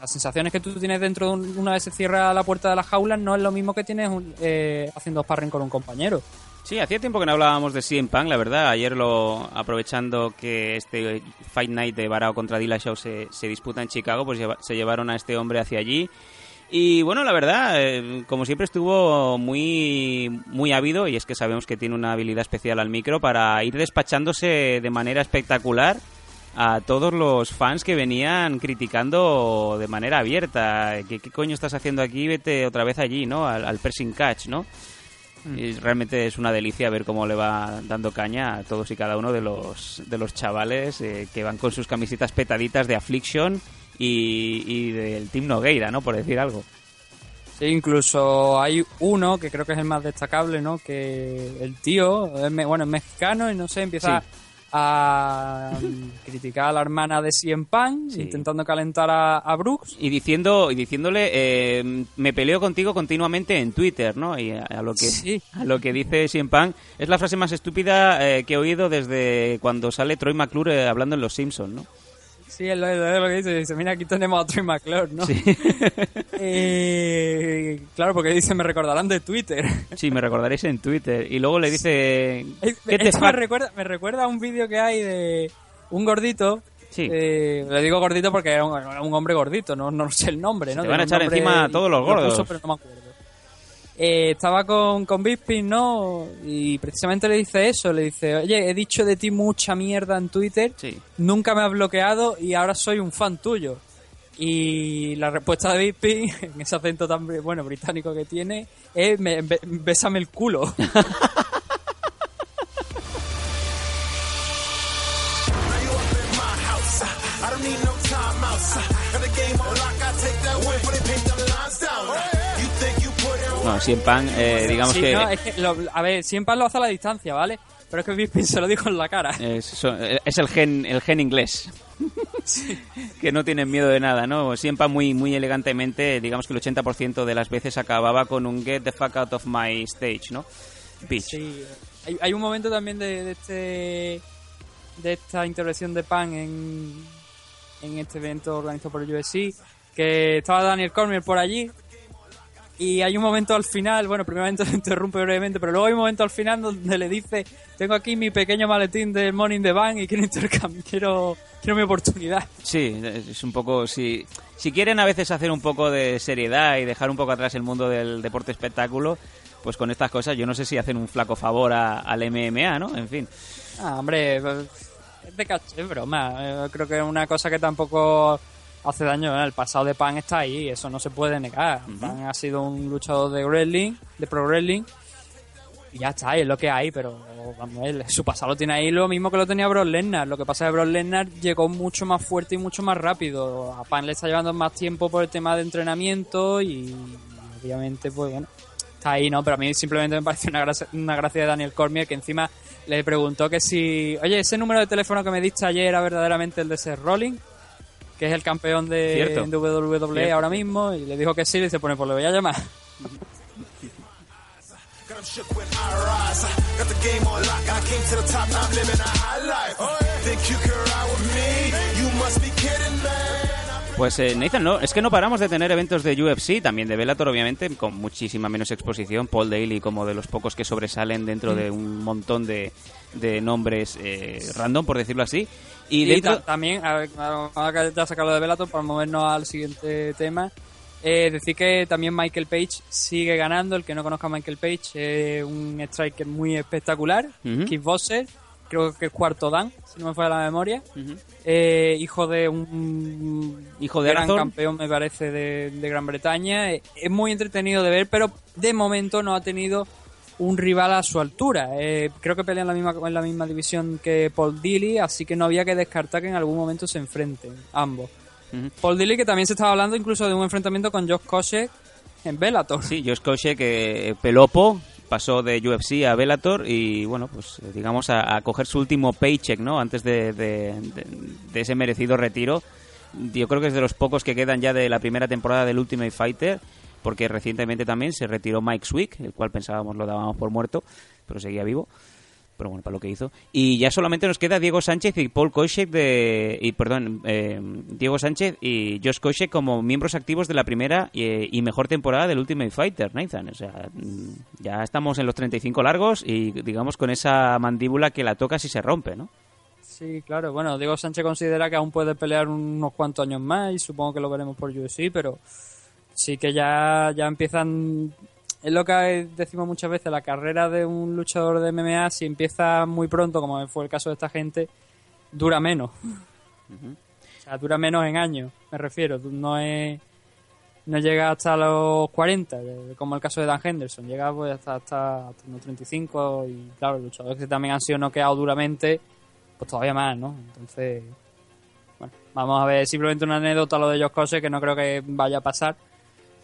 Las sensaciones que tú tienes dentro de un- una vez se cierra la puerta de la jaula no es lo mismo que tienes un- eh, haciendo sparring con un compañero. Sí, hacía tiempo que no hablábamos de CM Punk, la verdad. Ayer lo aprovechando que este Fight Night de Barao contra Dillashaw se, se disputa en Chicago, pues se llevaron a este hombre hacia allí. Y bueno, la verdad, eh, como siempre estuvo muy muy ávido y es que sabemos que tiene una habilidad especial al micro para ir despachándose de manera espectacular a todos los fans que venían criticando de manera abierta. ¿Qué, qué coño estás haciendo aquí? Vete otra vez allí, ¿no? Al, al pressing catch, ¿no? Y realmente es una delicia ver cómo le va dando caña a todos y cada uno de los, de los chavales eh, que van con sus camisetas petaditas de Affliction y, y del Team Nogueira, ¿no? Por decir algo. Sí, incluso hay uno que creo que es el más destacable, ¿no? Que el tío, es me- bueno, es mexicano y no sé, empieza Sí. A mm, criticar a la hermana de Cien Pan, Sí. intentando calentar a, a Brooks. Y diciendo y diciéndole, eh, me peleo contigo continuamente en Twitter, ¿no? Y a, a lo que Sí. a lo que dice Cien Pan es la frase más estúpida eh, que he oído desde cuando sale Troy McClure hablando en Los Simpsons, ¿no? Sí, es lo, lo que dice. Dice, mira, aquí tenemos a Troy McClure, ¿no? Sí. Eh, claro, porque dice, me recordarán de Twitter. Sí, me recordaréis en Twitter. Y luego le dice, Es- ¿qué te Esto me recuerda, me recuerda a un vídeo que hay de un gordito. Sí. eh, le digo gordito porque era un, hombre gordito, no, no sé el nombre, ¿no? te van a echar nombre encima a todos los lo gordos. puso, pero no me acuerdo. Eh, estaba con, con Bisping, ¿no? Y precisamente le dice eso, le dice, oye, he dicho de ti mucha mierda en Twitter, Sí. nunca me has bloqueado y ahora soy un fan tuyo. Y la respuesta de Bisping, en ese acento tan bueno británico que tiene, es me- be- bésame el culo. No, CM Punk, eh, digamos Sí, que... no, es que lo- a ver, siempre lo hace a la distancia, ¿vale? Pero es que Bisping se lo dijo en la cara. Es, so- es el gen el gen inglés. que no tienen miedo de nada, ¿no? Siempre muy muy elegantemente, digamos que el 80% de las veces acababa con un get the fuck out of my stage, ¿no? Bitch. Sí, hay, hay un momento también de, de este de esta intervención de Pan en, en este evento organizado por el UFC que estaba Daniel Cormier por allí y hay un momento al final, bueno, primeramente lo interrumpe brevemente, pero luego hay un momento al final donde le dice, tengo aquí mi pequeño maletín de Morning the Bank y quiero quiero, quiero mi oportunidad. Sí, es un poco si si quieren a veces hacer un poco de seriedad y dejar un poco atrás el mundo del deporte espectáculo, pues con estas cosas yo no sé si hacen un flaco favor a- al MMA, ¿no? En fin. Ah, hombre, es de caché, es broma. Eh, Creo que es una cosa que tampoco hace daño. ¿eh? El pasado de Pan está ahí, eso no se puede negar. Pan ha sido un luchador de wrestling, de pro wrestling, y ya está, es lo que hay, pero vamos, él, su pasado lo tiene ahí lo mismo que lo tenía Brock Lesnar. Lo que pasa es que Brock Lesnar llegó mucho más fuerte y mucho más rápido. A Pan le está llevando más tiempo por el tema de entrenamiento y obviamente, pues bueno, está ahí, ¿no? Pero a mí simplemente me parece una gracia, una gracia de Daniel Cormier que encima le preguntó que si, oye, ese número de teléfono que me diste ayer era verdaderamente el de Seth Rollins, que es el campeón de, WWE Cierto. ahora mismo, y le dijo que sí, y dice, pues, pues le voy a llamar. Pues eh, Nathan, no, es que no paramos de tener eventos de UFC, también de Bellator obviamente, con muchísima menos exposición. Paul Daly como de los pocos que sobresalen dentro de un montón de, de nombres eh, random, por decirlo así. Y Y, dentro... ta- también, a ver, ahora que ya sacado de Bellator, para movernos al siguiente tema, eh, decir que también Michael Page sigue ganando. El que no conozca a Michael Page es un striker muy espectacular, Ujú. kickboxer, creo que es cuarto dan, si no me falla la memoria. Eh, hijo de un Hijo de gran campeón, me parece, de, de Gran Bretaña. Eh, Es muy entretenido de ver, pero de momento no ha tenido un rival a su altura. Eh, creo que pelea en la misma en la misma división que Paul Dilly, así que no había que descartar que en algún momento se enfrenten ambos. Paul Dilly que también se estaba hablando incluso de un enfrentamiento con Josh Koscheck en Bellator. Sí, Josh Koscheck, que Pelopo pasó de UFC a Bellator y, bueno, pues eh, digamos a, coger su último paycheck, ¿no? Antes de- de ese merecido retiro. Yo creo que es de los pocos que quedan ya de la primera temporada del Ultimate Fighter, porque recientemente también se retiró Mike Swick, el cual pensábamos lo dábamos por muerto, pero seguía vivo. Pero bueno, para lo que hizo. Y ya solamente nos queda Diego Sánchez y Paul Koscheck de... Y, perdón, eh, Diego Sánchez y Josh Koscheck como miembros activos de la primera y, y mejor temporada del Ultimate Fighter, Nathan. O sea, mm, ya estamos en los 35 largos y digamos con esa mandíbula que la toca si se rompe, ¿no? Sí, claro. Bueno, Diego Sánchez considera que aún puede pelear unos cuantos años más y supongo que lo veremos por UFC, pero sí que ya, ya empiezan... Es lo que decimos muchas veces, la carrera de un luchador de MMA, si empieza muy pronto, como fue el caso de esta gente, dura menos. O sea, dura menos en años, me refiero. No es... No llega hasta los 40, eh, como el caso de Dan Henderson. Llega pues hasta, hasta, hasta los 35 y claro, luchadores que también han sido noqueados duramente, pues todavía más, ¿no? Entonces, bueno, vamos a ver simplemente una anécdota lo de Josh Cose que no creo que vaya a pasar.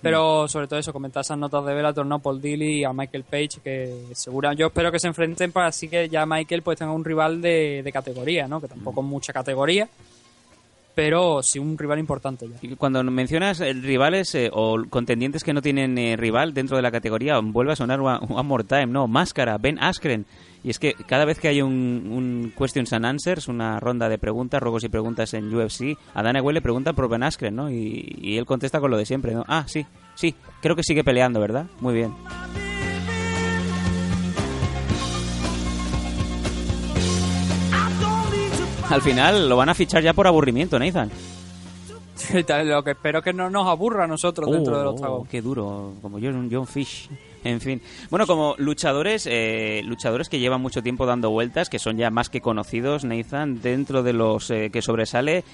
Pero sobre todo eso, comentar esas notas de Bellator, ¿no? Paul Dilly y a Michael Page, que segura, yo espero que se enfrenten para así que ya Michael pues tenga un rival de, de categoría, ¿no? Que tampoco es mucha categoría, pero sí un rival importante ya. Cuando mencionas eh, rivales eh, o contendientes que no tienen eh, rival dentro de la categoría, vuelve a sonar One, One More Time, ¿no? Máscara, Ben Askren. Y es que cada vez que hay un, un Questions and Answers, una ronda de preguntas, ruegos y preguntas en UFC, a Dana White le preguntan por Ben Askren, ¿no? Y, y él contesta con lo de siempre, ¿no? Ah, sí, sí, creo que sigue peleando, ¿verdad? Muy bien. Al final lo van a fichar ya por aburrimiento, Nathan. lo que espero que no nos aburra a nosotros dentro del Oh, octavo. Qué duro, como John, John Fish. En fin. Bueno, como luchadores, eh, luchadores que llevan mucho tiempo dando vueltas, que son ya más que conocidos, Nathan, dentro de los eh, que sobresale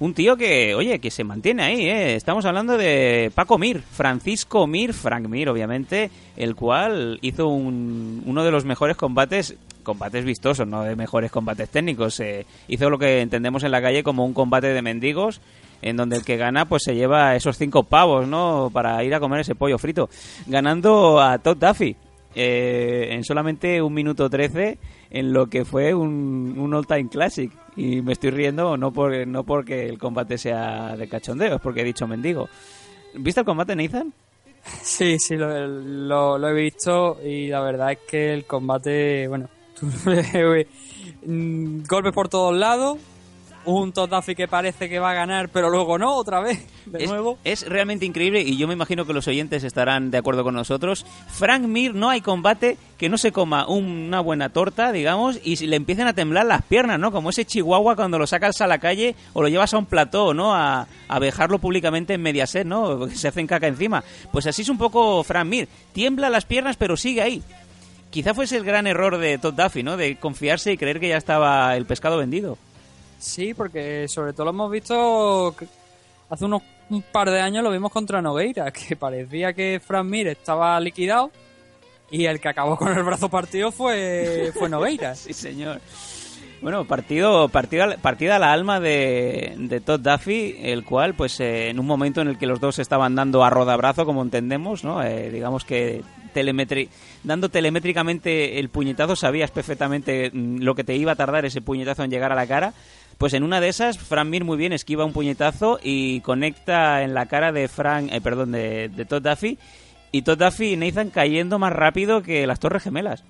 un tío que, oye, que se mantiene ahí, ¿eh? Estamos hablando de Paco Mir, Francisco Mir, Frank Mir, obviamente, el cual hizo un, uno de los mejores combates, combates vistosos, no de mejores combates técnicos. hizo lo que entendemos en la calle como un combate de mendigos, en donde el que gana pues se lleva esos cinco pavos, ¿no? Para ir a comer ese pollo frito. Ganando a Todd Duffy eh, en solamente un minuto trece en lo que fue un, all-time classic. Y me estoy riendo no, por, no porque el combate sea de cachondeo, es porque he dicho mendigo. ¿Viste el combate, Nathan? Sí, sí, lo, lo- he visto y la verdad es que el combate, bueno, golpes por todos lados, un Duffy que parece que va a ganar, pero luego no, otra vez, de es, nuevo. es realmente increíble y yo me imagino que los oyentes estarán de acuerdo con nosotros. Frank Mir no hay combate que no se coma un- una buena torta, digamos, y le empiecen a temblar las piernas, ¿no? Como ese chihuahua cuando lo sacas a la calle o lo llevas a un plató, ¿no? A, a vejarlo públicamente en Mediaset, ¿no? Se hacen caca encima. Pues así es un poco Frank Mir. Tiembla las piernas pero sigue ahí. Quizá fuese el gran error de Todd Duffy, ¿no? De confiarse y creer que ya estaba el pescado vendido. Sí, porque sobre todo lo hemos visto hace unos un par de años lo vimos contra Nogueira, que parecía que Frank Mir estaba liquidado y el que acabó con el brazo partido fue, fue Nogueira. Sí, señor. Bueno, partido, partida, partida a la alma de, de Todd Duffy, el cual, pues, eh, en un momento en el que los dos estaban dando a rodabrazo, como entendemos, ¿no? Eh, digamos que telemetri dando telemétricamente el puñetazo, sabías perfectamente mm, lo que te iba a tardar ese puñetazo en llegar a la cara. Pues en una de esas, Frank Mir muy bien esquiva un puñetazo y conecta en la cara de Frank, eh, perdón, de, Todd Duffy. Y Todd Duffy y Nathan cayendo más rápido que las Torres Gemelas.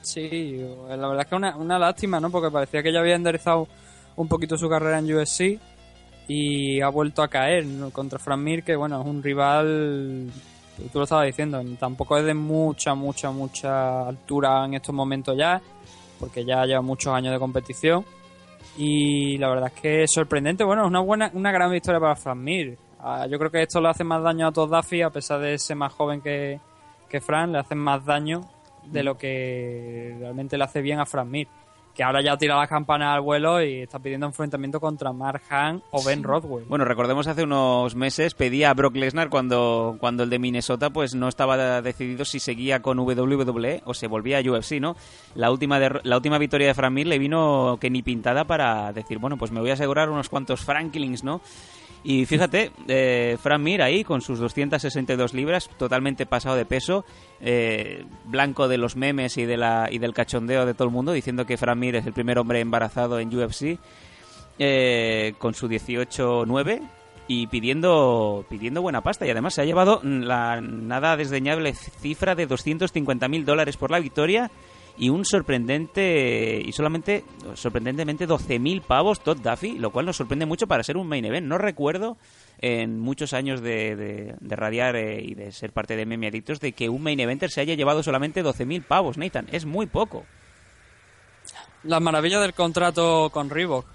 Sí, la verdad es que una, una lástima, ¿no? Porque parecía que ya había enderezado un poquito su carrera en USC y ha vuelto a caer contra Frank Mir, que bueno, es un rival, tú lo estabas diciendo, tampoco es de mucha, mucha, mucha altura en estos momentos ya, porque ya lleva muchos años de competición. Y la verdad es que es sorprendente, bueno, es una buena, una gran victoria para Frank Mir. Ah, yo creo que esto le hace más daño a Todd Duffy, a pesar de ser más joven que, que Frank, le hacen más daño de lo que realmente le hace bien a Frank Mir. Que ahora ya tira las campanas al vuelo y está pidiendo enfrentamiento contra Mark Hunt o Ben Rothwell. Bueno, recordemos hace unos meses pedía a Brock Lesnar cuando, cuando el de Minnesota pues no estaba decidido si seguía con WWE o se volvía a UFC, ¿no? La última, derro- la última victoria de Frank Mir le vino que ni pintada para decir, bueno, pues me voy a asegurar unos cuantos Franklins, ¿no? Y fíjate, eh, Frank Mir ahí con sus 262 libras, totalmente pasado de peso, eh, blanco de los memes y, de la, y del cachondeo de todo el mundo, diciendo que Frank Mir es el primer hombre embarazado en UFC, eh, con su 18-9 y pidiendo, pidiendo buena pasta. Y además se ha llevado la nada desdeñable cifra de 250 mil dólares por la victoria y un sorprendente y solamente sorprendentemente 12.000 pavos Todd Duffy, lo cual nos sorprende mucho para ser un main event. No recuerdo en muchos años de, de, de radiar eh, y de ser parte de Meme Adictos de que un main eventer se haya llevado solamente 12.000 pavos, Nathan. Es muy poco. Las maravillas del contrato con Reebok.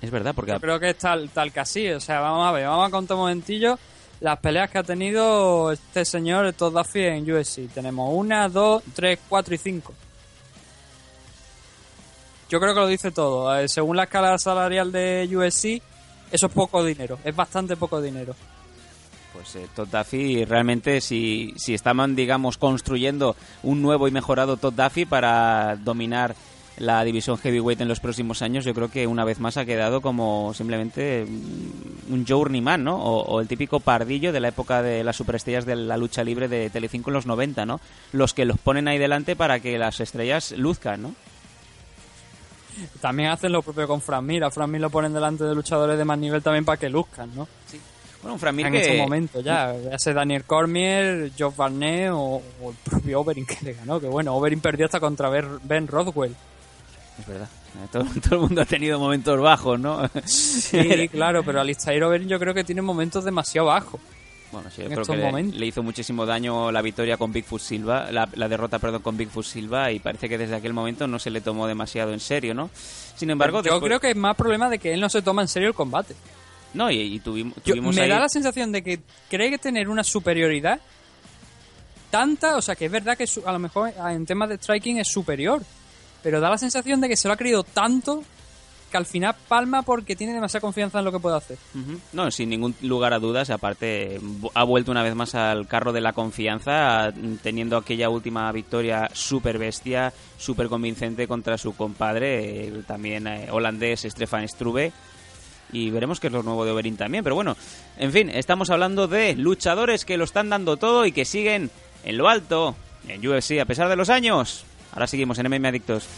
Es verdad, porque... Yo creo que es tal, tal que así. O sea, vamos a ver, vamos a contar un momentillo las peleas que ha tenido este señor Todd en USC. Tenemos una, dos, tres, cuatro y cinco. Yo creo que lo dice todo. Eh, según la escala salarial de USC, eso es poco dinero. Es bastante poco dinero. Pues eh, Todd Duffy realmente si, si estaban, digamos, construyendo un nuevo y mejorado Todd Duffy para dominar la división heavyweight en los próximos años, yo creo que una vez más ha quedado como simplemente mm, un journeyman, ¿no? O, o el típico pardillo de la época de las superestrellas de la lucha libre de Telecinco en los 90, ¿no? Los que los ponen ahí delante para que las estrellas luzcan, ¿no? También hacen lo propio con Fran Mir. A Fran Mir lo ponen delante de luchadores de más nivel también para que luzcan, ¿no? Bueno, un Fran Mir en que... estos momentos ya. Ya sea Daniel Cormier, Joe Barnett o, o el propio Overeem que le ganó. Que bueno, Overeem perdió hasta contra Ben Ben Rothwell. Es verdad. Todo, todo el mundo ha tenido momentos bajos, ¿no? Sí, claro, pero Alistair Overeem yo creo que tiene momentos demasiado bajos. Bueno, sí, yo creo que le, hizo muchísimo daño la victoria con Bigfoot Silva, la, la derrota, perdón, con Bigfoot Silva y parece que desde aquel momento no se le tomó demasiado en serio, ¿no? Sin embargo, yo después- creo que es más problema de que él no se toma en serio el combate. no y, y tuvimos, Yo- tuvimos me ahí- da la sensación de que cree que tener una superioridad tanta, o sea, que es verdad que su- a lo mejor en temas de striking es superior, pero da la sensación de que se lo ha creído tanto que al final palma porque tiene demasiada confianza en lo que puede hacer. No, sin ningún lugar a dudas, aparte ha vuelto una vez más al carro de la confianza, teniendo aquella última victoria súper bestia, súper convincente contra su compadre, el también eh, holandés Stefan Struve. y veremos qué es lo nuevo de Oberyn también. Pero bueno, en fin, estamos hablando de luchadores que lo están dando todo y que siguen en lo alto en UFC a pesar de los años. Ahora seguimos en MMA Adictos.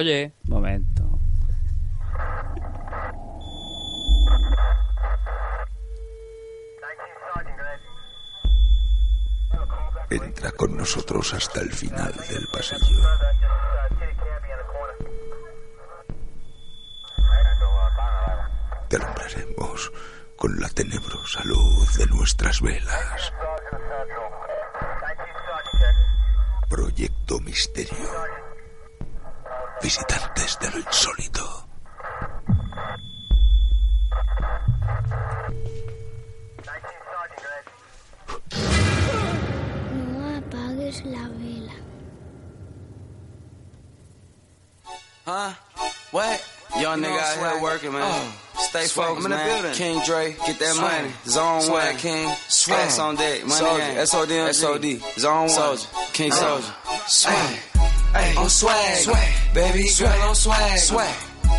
Oye, Momento. Entra con nosotros hasta el final del pasillo. Te alumbraremos con la tenebrosa luz de nuestras velas. Proyecto Misterio. Visitantes de lo insólito. No apagues la vela. Huh? What? Young nigga out here working, man. Stay focused, I'm in the man. building. King Dre, get that Swag. money. Zone Swag. one, King. Swag. X on deck. Money Soldier. gang. SOD. SOD. Zone one. Soldier. King Uh. Soldier. Swag. Hey, on swag. Swag. Baby Swag. girl on swag. Swag.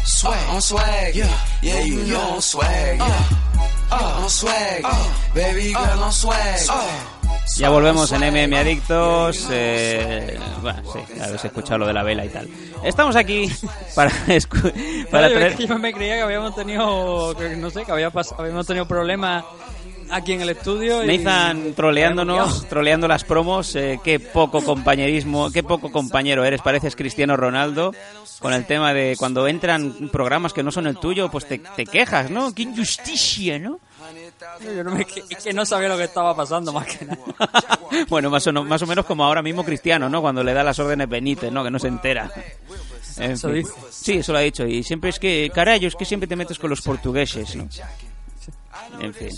Swag. on swag. Yeah. Yeah, you know on swag. Yeah. Uh, on swag. Baby girl on swag. Ya volvemos en MM Adictos. Eh, bueno, sí, ya habéis escuchado lo de la vela y tal. Estamos aquí para, escu- para traer... es que yo me creía que habíamos tenido, no sé, que había habíamos tenido problemas aquí en el estudio. y- Nathan troleándonos, troleando las promos. eh, qué poco compañerismo, qué poco compañero eres. Pareces Cristiano Ronaldo con el tema de cuando entran programas que no son el tuyo, pues te, te quejas, ¿no? Qué injusticia, ¿no? Yo no me- que- que no sabía lo que estaba pasando más que nada. bueno, más o, no- más o menos como ahora mismo Cristiano, ¿no? Cuando le da las órdenes Benítez, ¿no? Que no se entera. En Eso fin. Sí, eso lo ha dicho. Y siempre es que, carayo, es que siempre te metes con los portugueses, ¿no? En fin.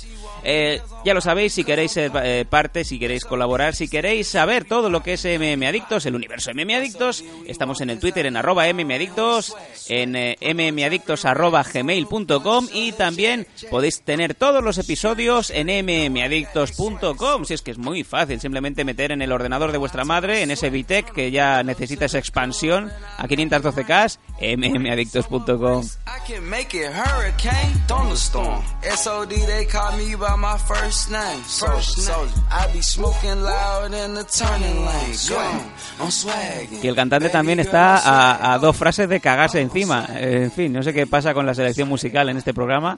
Eh, ya lo sabéis, si queréis ser eh, parte, si queréis colaborar, si queréis saber todo lo que es MM Adictos, el universo MM Adictos, estamos en el Twitter en arroba mmadictos, en eh, mmadictos arroba gmail.com y también podéis tener todos los episodios en mmadictos.com. Si es que es muy fácil, simplemente meter en el ordenador de vuestra madre, en ese VTech que ya necesita esa expansión a 512K, mmadictos.com. SOD, they call me by my first name. First. I be smoking loud in the turning lane. I'm swagging. Y el cantante también está a, a dos frases de cagarse encima. Eh, En fin, no sé qué pasa con la selección musical en este programa.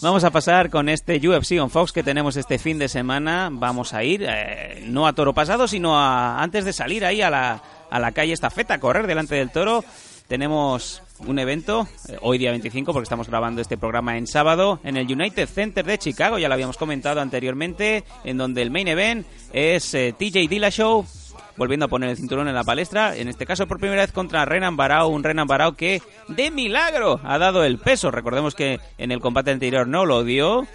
Vamos a pasar con este UFC on Fox que tenemos este fin de semana. Vamos a ir, eh, no a toro pasado, sino a, antes de salir ahí a la, a la calle estafeta, a correr delante del toro. Tenemos un evento, eh, hoy día 25, porque estamos grabando este programa en sábado, en el United Center de Chicago, ya lo habíamos comentado anteriormente, en donde el main event es eh, TJ Dillashaw volviendo a poner el cinturón en la palestra, en este caso por primera vez contra Renan Barao, un Renan Barao que de milagro ha dado el peso. Recordemos que en el combate anterior no lo dio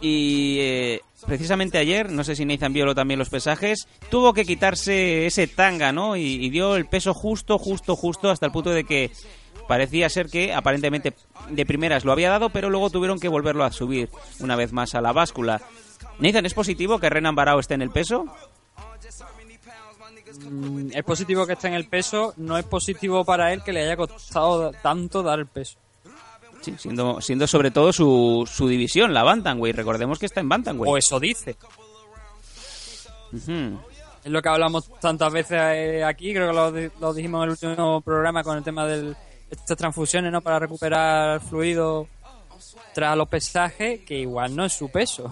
y eh, precisamente ayer, no sé si Nathan vio también los pesajes, tuvo que quitarse ese tanga, ¿no? Y dio el peso justo, justo, justo hasta el punto de que parecía ser que aparentemente de primeras lo había dado, pero luego tuvieron que volverlo a subir una vez más a la báscula. Nathan, ¿es positivo que Renan Barao esté en el peso? Mm, Es positivo que esté en el peso, no es positivo para él que le haya costado tanto dar el peso. Sí, siendo, siendo sobre todo su, su división, la Bantamweight. Recordemos que está en Bantamweight. O eso dice. Es lo que hablamos tantas veces eh, aquí, creo que lo, lo dijimos en el último programa con el tema de estas transfusiones, ¿no? Para recuperar fluido tras los pesajes, que igual no es su peso.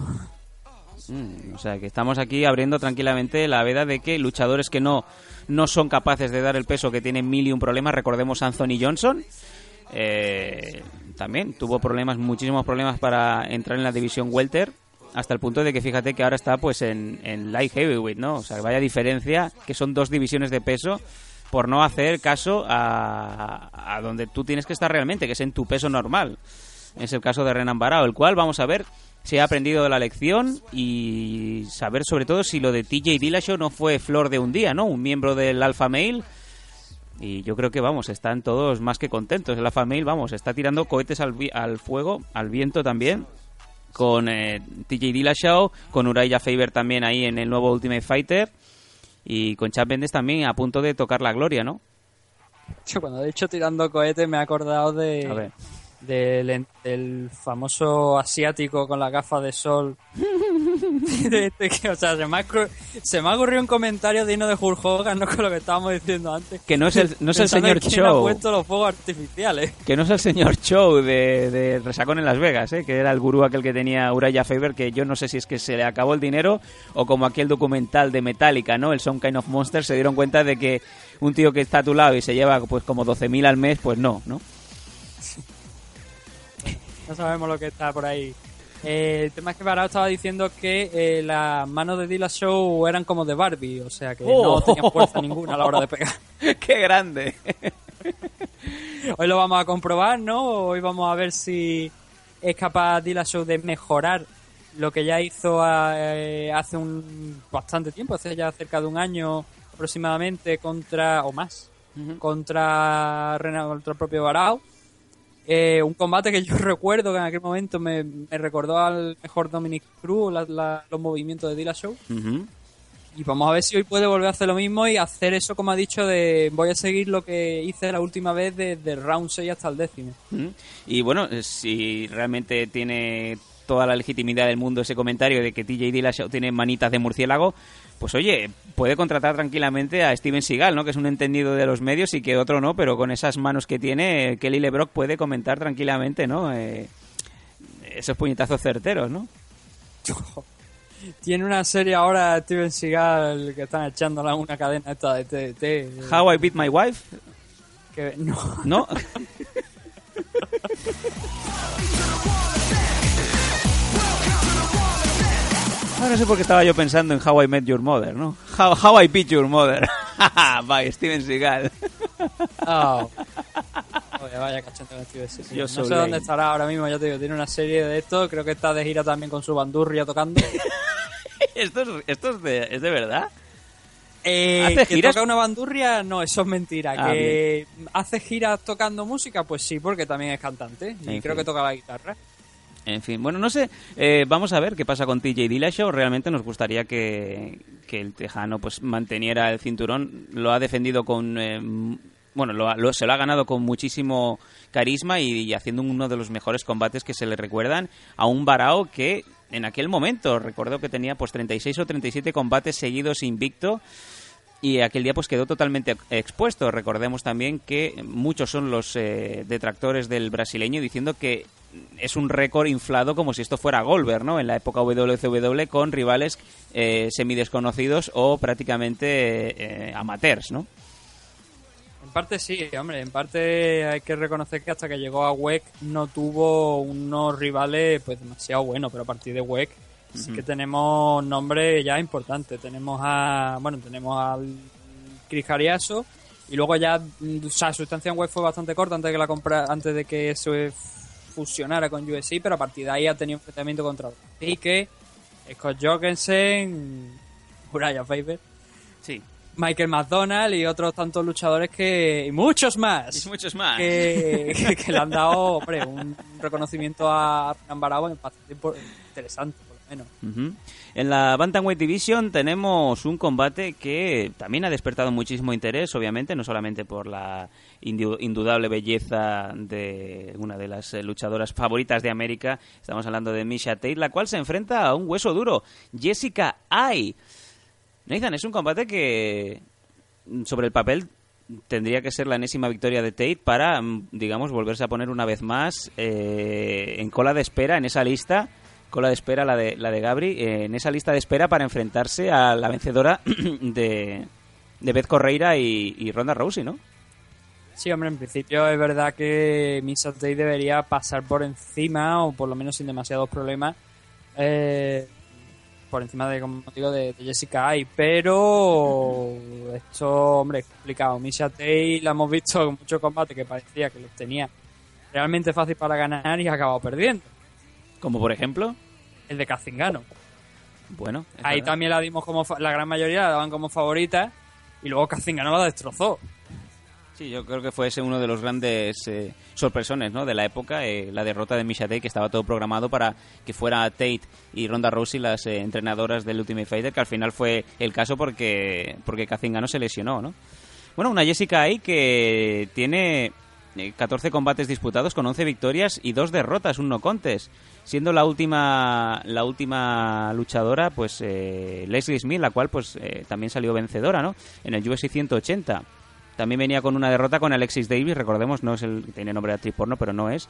Mm, o sea, que estamos aquí abriendo tranquilamente la veda de que luchadores que no, no son capaces de dar el peso, que tienen mil y un problemas, recordemos Anthony Johnson. Eh, también tuvo problemas, muchísimos problemas para entrar en la división welter, hasta el punto de que fíjate que ahora está pues en, en light heavyweight, ¿no? O sea, vaya diferencia, que son dos divisiones de peso por no hacer caso a, a donde tú tienes que estar realmente, que es en tu peso normal. Es el caso de Renan Barao, el cual vamos a ver si ha aprendido la lección y saber sobre todo si lo de TJ Dillashaw no fue flor de un día, ¿no? Un miembro del Alpha Male y yo creo que, vamos, están todos más que contentos. El Alpha Male, vamos, está tirando cohetes al, al fuego, al viento también, con eh, TJ Dillashaw, con Uraya Faber también ahí en el nuevo Ultimate Fighter, y con Chad Mendes también a punto de tocar la gloria, ¿no? Yo cuando he dicho tirando cohetes me he acordado A de ver. del, del famoso asiático con la gafa de sol. Este o sea, se me, ha, se me ha ocurrido un comentario digno de Hulk Hogan, no con lo que estábamos diciendo antes. Que no es el, no es el señor quién ha puesto los fuegos artificiales. Que no es el señor Chow de, de Resacón en Las Vegas, ¿eh? que era el gurú aquel que tenía Uraya Faber, que yo no sé si es que se le acabó el dinero o como aquel documental de Metallica, ¿no? El Some Kind of Monster, se dieron cuenta de que un tío que está a tu lado y se lleva pues como 12.000 al mes, pues no, ¿no? No sabemos lo que está por ahí. Eh, el tema es que Barao estaba diciendo que eh, las manos de Dilla Show eran como de Barbie, o sea que Oh. no tenían fuerza ninguna a la hora de pegar. ¡Qué grande! Hoy lo vamos a comprobar, ¿no? Hoy vamos a ver si es capaz Dilla Show de mejorar lo que ya hizo eh, hace un bastante tiempo, hace ya cerca de un año aproximadamente contra, o más, contra, contra el propio Barao. Eh, un combate que yo recuerdo que en aquel momento me, me recordó al mejor Dominic Cruz, la- la- los movimientos de Dilla Show. Y vamos a ver si hoy puede volver a hacer lo mismo y hacer eso, como ha dicho, de voy a seguir lo que hice la última vez desde el round 6 hasta el décimo. Y bueno, eh, si realmente tiene toda la legitimidad del mundo ese comentario de que TJ Dillashaw tiene manitas de murciélago, pues oye, puede contratar tranquilamente a Steven Seagal, ¿no? Que es un entendido de los medios y que otro no, pero con esas manos que tiene, eh, Kelly LeBrock puede comentar tranquilamente, ¿no? Eh, esos puñetazos certeros, ¿no? Tiene una serie ahora Steven Seagal que están echándola una cadena esta de TDT. How I Beat My Wife, Que, no. ¿no? Ah, no sé por qué estaba yo pensando en How I Met Your Mother, ¿no? How, How I Beat Your Mother. By Steven Seagal. Oh. Oye, vaya cachante. Yo no sé dónde estará ahora mismo, ya te digo, tiene una serie de esto, creo que está de gira también con su bandurria tocando. ¿Esto, es, esto es, de, es de verdad? Eh, ¿Hace que giras? toca una bandurria, no, eso es mentira. Ah, que hace giras tocando música, pues sí, porque también es cantante. Y En creo fin. que toca la guitarra. En fin, bueno, no sé, eh, vamos a ver qué pasa con TJ Dillashaw. Realmente nos gustaría que, el tejano pues manteniera el cinturón. Lo ha defendido con... eh, bueno, lo, lo- se lo ha ganado con muchísimo carisma y, y haciendo uno de los mejores combates que se le recuerdan a un Barao que en aquel momento, recuerdo que tenía pues 36 o 37 combates seguidos invicto y aquel día pues quedó totalmente expuesto. Recordemos también que muchos son los eh, detractores del brasileño diciendo que es un récord inflado como si esto fuera Goldberg, ¿no? En la época WCW con rivales eh, semidesconocidos o prácticamente eh, amateurs, ¿no? En parte sí, hombre, en parte hay que reconocer que hasta que llegó a WEC no tuvo unos rivales pues demasiado buenos, pero a partir de WEC sí que tenemos nombres ya importantes. Tenemos a, bueno, tenemos al Chris Cariaso y luego ya, mm, o sea, su estancia en WEC fue bastante corta antes de que la compra, antes de que se fusionara con USC, pero a partir de ahí ha tenido enfrentamiento contra Pique, Scott Jorgensen, Uriah Faber. Sí. Michael McDonald y otros tantos luchadores que. y muchos más. Y muchos más. Que, que- que le han dado, hombre, un reconocimiento a Fran Barao bastante interesante, por lo menos. Ujú. En la Bantamweight Division tenemos un combate que también ha despertado muchísimo interés, obviamente, no solamente por la indu- indudable belleza de una de las eh, luchadoras favoritas de América, estamos hablando de Misha Tate, la cual se enfrenta a un hueso duro, Jessica Ai. Nathan, es un combate que mm, sobre el papel tendría que ser la enésima victoria de Tate para, mm, digamos, volverse a poner una vez más eh, en cola de espera en esa lista, cola de espera la de, la de Gabri, eh, en esa lista de espera para enfrentarse a la vencedora de, de Beth Correira y, y Ronda Rousey, ¿no? Sí, hombre, en principio es verdad que Misha Tate debería pasar por encima, o por lo menos sin demasiados problemas, eh, por encima de, como digo, de, de Jessica Ai. Pero esto, hombre, es complicado. Misha Tate la hemos visto en muchos combates que parecía que los tenía realmente fácil para ganar y ha acabado perdiendo. Como por ejemplo, El de Kazingano. bueno, Ahí verdad. también la dimos como, la gran mayoría la daban como favorita y luego Kazingano la destrozó. Sí, yo creo que fue ese uno de los grandes eh, sorpresones ¿no? de la época, eh, la derrota de Misha Tate, que estaba todo programado para que fuera Tate y Ronda Rousey las eh, entrenadoras del Ultimate Fighter, que al final fue el caso porque porque Kazingano se lesionó, ¿no? Bueno, una Jessica ahí que tiene 14 combates disputados con 11 victorias y dos derrotas, un no contest, siendo la última la última luchadora pues eh, Leslie Smith, la cual pues eh, también salió vencedora, ¿no? En el UFC 180. También venía con una derrota con Alexis Davis, recordemos, no es el tiene nombre de actriz porno, pero no es.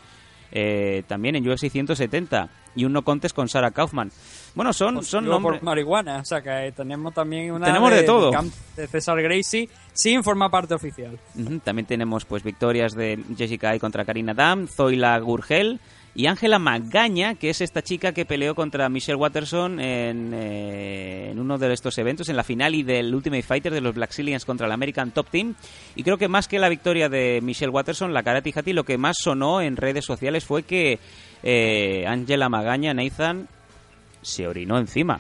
Eh, también en UFC 170 y un no contest con Sarah Kaufman. Bueno, son son Luego nombres por marihuana, o sea que tenemos también una Tenemos de todo. camp de César Gracie sin formar parte oficial. También tenemos pues victorias de Jessica Ai contra Karina Dam, Zoila Gurgel y Ángela Magaña, que es esta chica que peleó contra Michelle Watterson en, eh, en uno de estos eventos, en la final y del Ultimate Fighter de los Black Zillions contra el American Top Team. Y creo que más que la victoria de Michelle Watterson, la Karate Hati, lo que más sonó en redes sociales fue que eh, Ángela Magaña, Nathan, se orinó encima.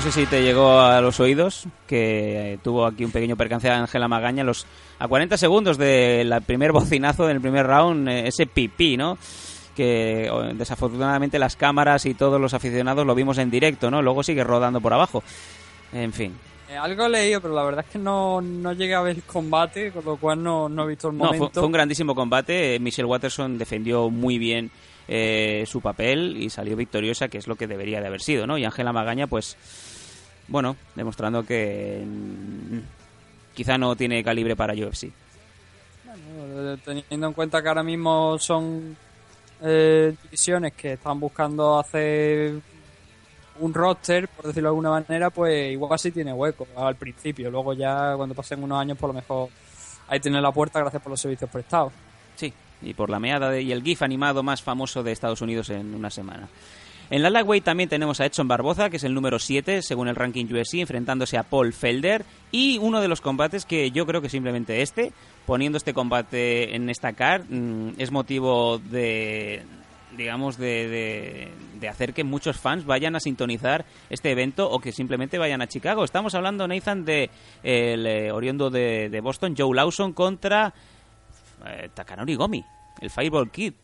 No sé si te llegó a los oídos que tuvo aquí un pequeño percance de Ángela Magaña a los a 40 segundos del primer bocinazo del primer round, eh, ese pipí, ¿no? Que oh, desafortunadamente las cámaras y todos los aficionados lo vimos en directo, ¿no? Luego sigue rodando por abajo. En fin. Eh, algo he leído, pero la verdad es que no, no llegué a ver el combate, con lo cual no, no he visto el No, momento. fue, fue un grandísimo combate. Eh, Michelle Watterson defendió muy bien eh, su papel y salió victoriosa, que es lo que debería de haber sido, ¿no? Y Ángela Magaña, pues, bueno, demostrando que mm, quizá no tiene calibre para UFC. Bueno, teniendo en cuenta que ahora mismo son eh, divisiones que están buscando hacer un roster, por decirlo de alguna manera, pues igual sí tiene hueco al principio. Luego ya cuando pasen unos años, por lo mejor ahí tiene la puerta gracias por los servicios prestados. Sí, y por la meada de- y el GIF animado más famoso de Estados Unidos en una semana. En la lightweight también tenemos a Edson Barboza, que es el número 7 según el ranking UFC, enfrentándose a Paul Felder. Y uno de los combates que yo creo que simplemente este, poniendo este combate en esta card, mm, es motivo de digamos de, de- hacer que muchos fans vayan a sintonizar este evento o que simplemente vayan a Chicago. Estamos hablando, Nathan, de el eh, oriundo de, de Boston, Joe Lawson, contra eh, Takanori Gomi, el Fireball Kid.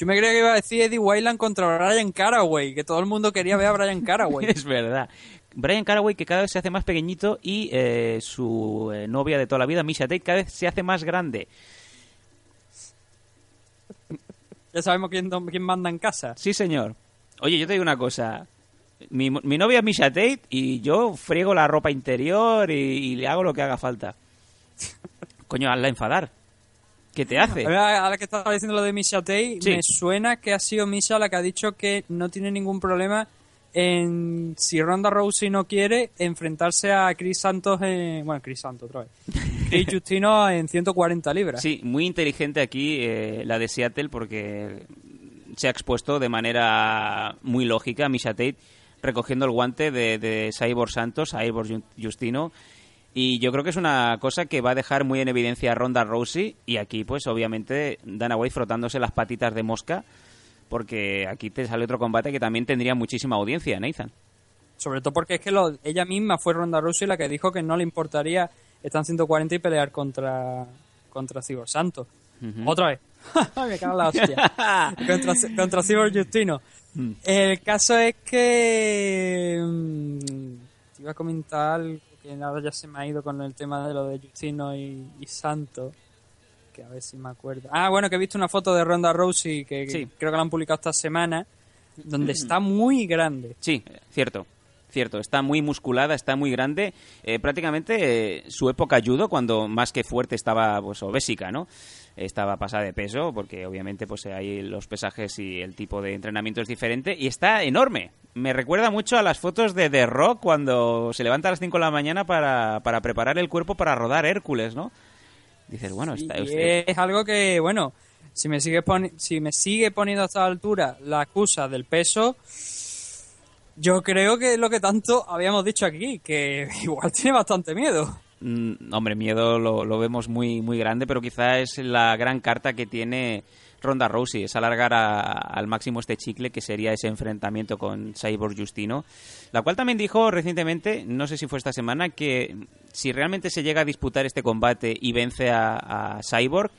Yo me creía que iba a decir Eddie Wayland contra Brian Caraway, que todo el mundo quería ver a Brian Caraway. es verdad. Brian Caraway que cada vez se hace más pequeñito y eh, su eh, novia de toda la vida, Misha Tate, cada vez se hace más grande. ya sabemos quién, quién manda en casa. Sí, señor. Oye, yo te digo una cosa. Mi, mi novia es Misha Tate y yo friego la ropa interior y, y le hago lo que haga falta. Coño, hazla enfadar. ¿Qué te hace? Ahora, ahora que estaba diciendo lo de Misha Tate, Sí. me suena que ha sido Misha la que ha dicho que no tiene ningún problema en, si Ronda Rousey no quiere, enfrentarse a Chris Santos en... Bueno, Chris Santos otra vez. Chris Justino en 140 libras. Sí, muy inteligente aquí eh, la de Seattle porque se ha expuesto de manera muy lógica a Misha Tate recogiendo el guante de, de Cyborg Santos, Cyborg Ju- Justino. Y yo creo que es una cosa que va a dejar muy en evidencia a Ronda Rousey. Y aquí, pues, obviamente, Dana White frotándose las patitas de mosca. Porque aquí te sale otro combate que también tendría muchísima audiencia, Nathan. Sobre todo porque es que lo- ella misma fue Ronda Rousey la que dijo que no le importaría estar en 140 y pelear contra, contra Cyborg Santos. Otra vez. Me cago en la hostia. contra, contra Cyborg Justino. Mm. El caso es que. mm, te iba a comentar que ahora ya se me ha ido con el tema de lo de Justino y, y Santo. Que a ver si me acuerdo. Ah, bueno, que he visto una foto de Ronda Rousey que, creo que la han publicado esta semana. Donde está muy grande. Sí, cierto. Cierto, está muy musculada, está muy grande. Eh, prácticamente eh, su época judo, cuando más que fuerte estaba pues obésica, ¿no? Estaba pasada de peso, porque obviamente pues ahí los pesajes y el tipo de entrenamiento es diferente. Y está enorme. Me recuerda mucho a las fotos de The Rock cuando se levanta a las 5 de la mañana para, para preparar el cuerpo para rodar Hércules, ¿no? Dices, bueno, está, usted- es algo que, bueno, si me sigue si me sigue poniendo a esta altura la excusa del peso, yo creo que es lo que tanto habíamos dicho aquí, que igual tiene bastante miedo. Mm, hombre, miedo lo, vemos muy, muy grande, pero quizá es la gran carta que tiene Ronda Rousey, es alargar a- al máximo este chicle que sería ese enfrentamiento con Cyborg Justino, la cual también dijo recientemente, no sé si fue esta semana, que si realmente se llega a disputar este combate y vence a, a Cyborg,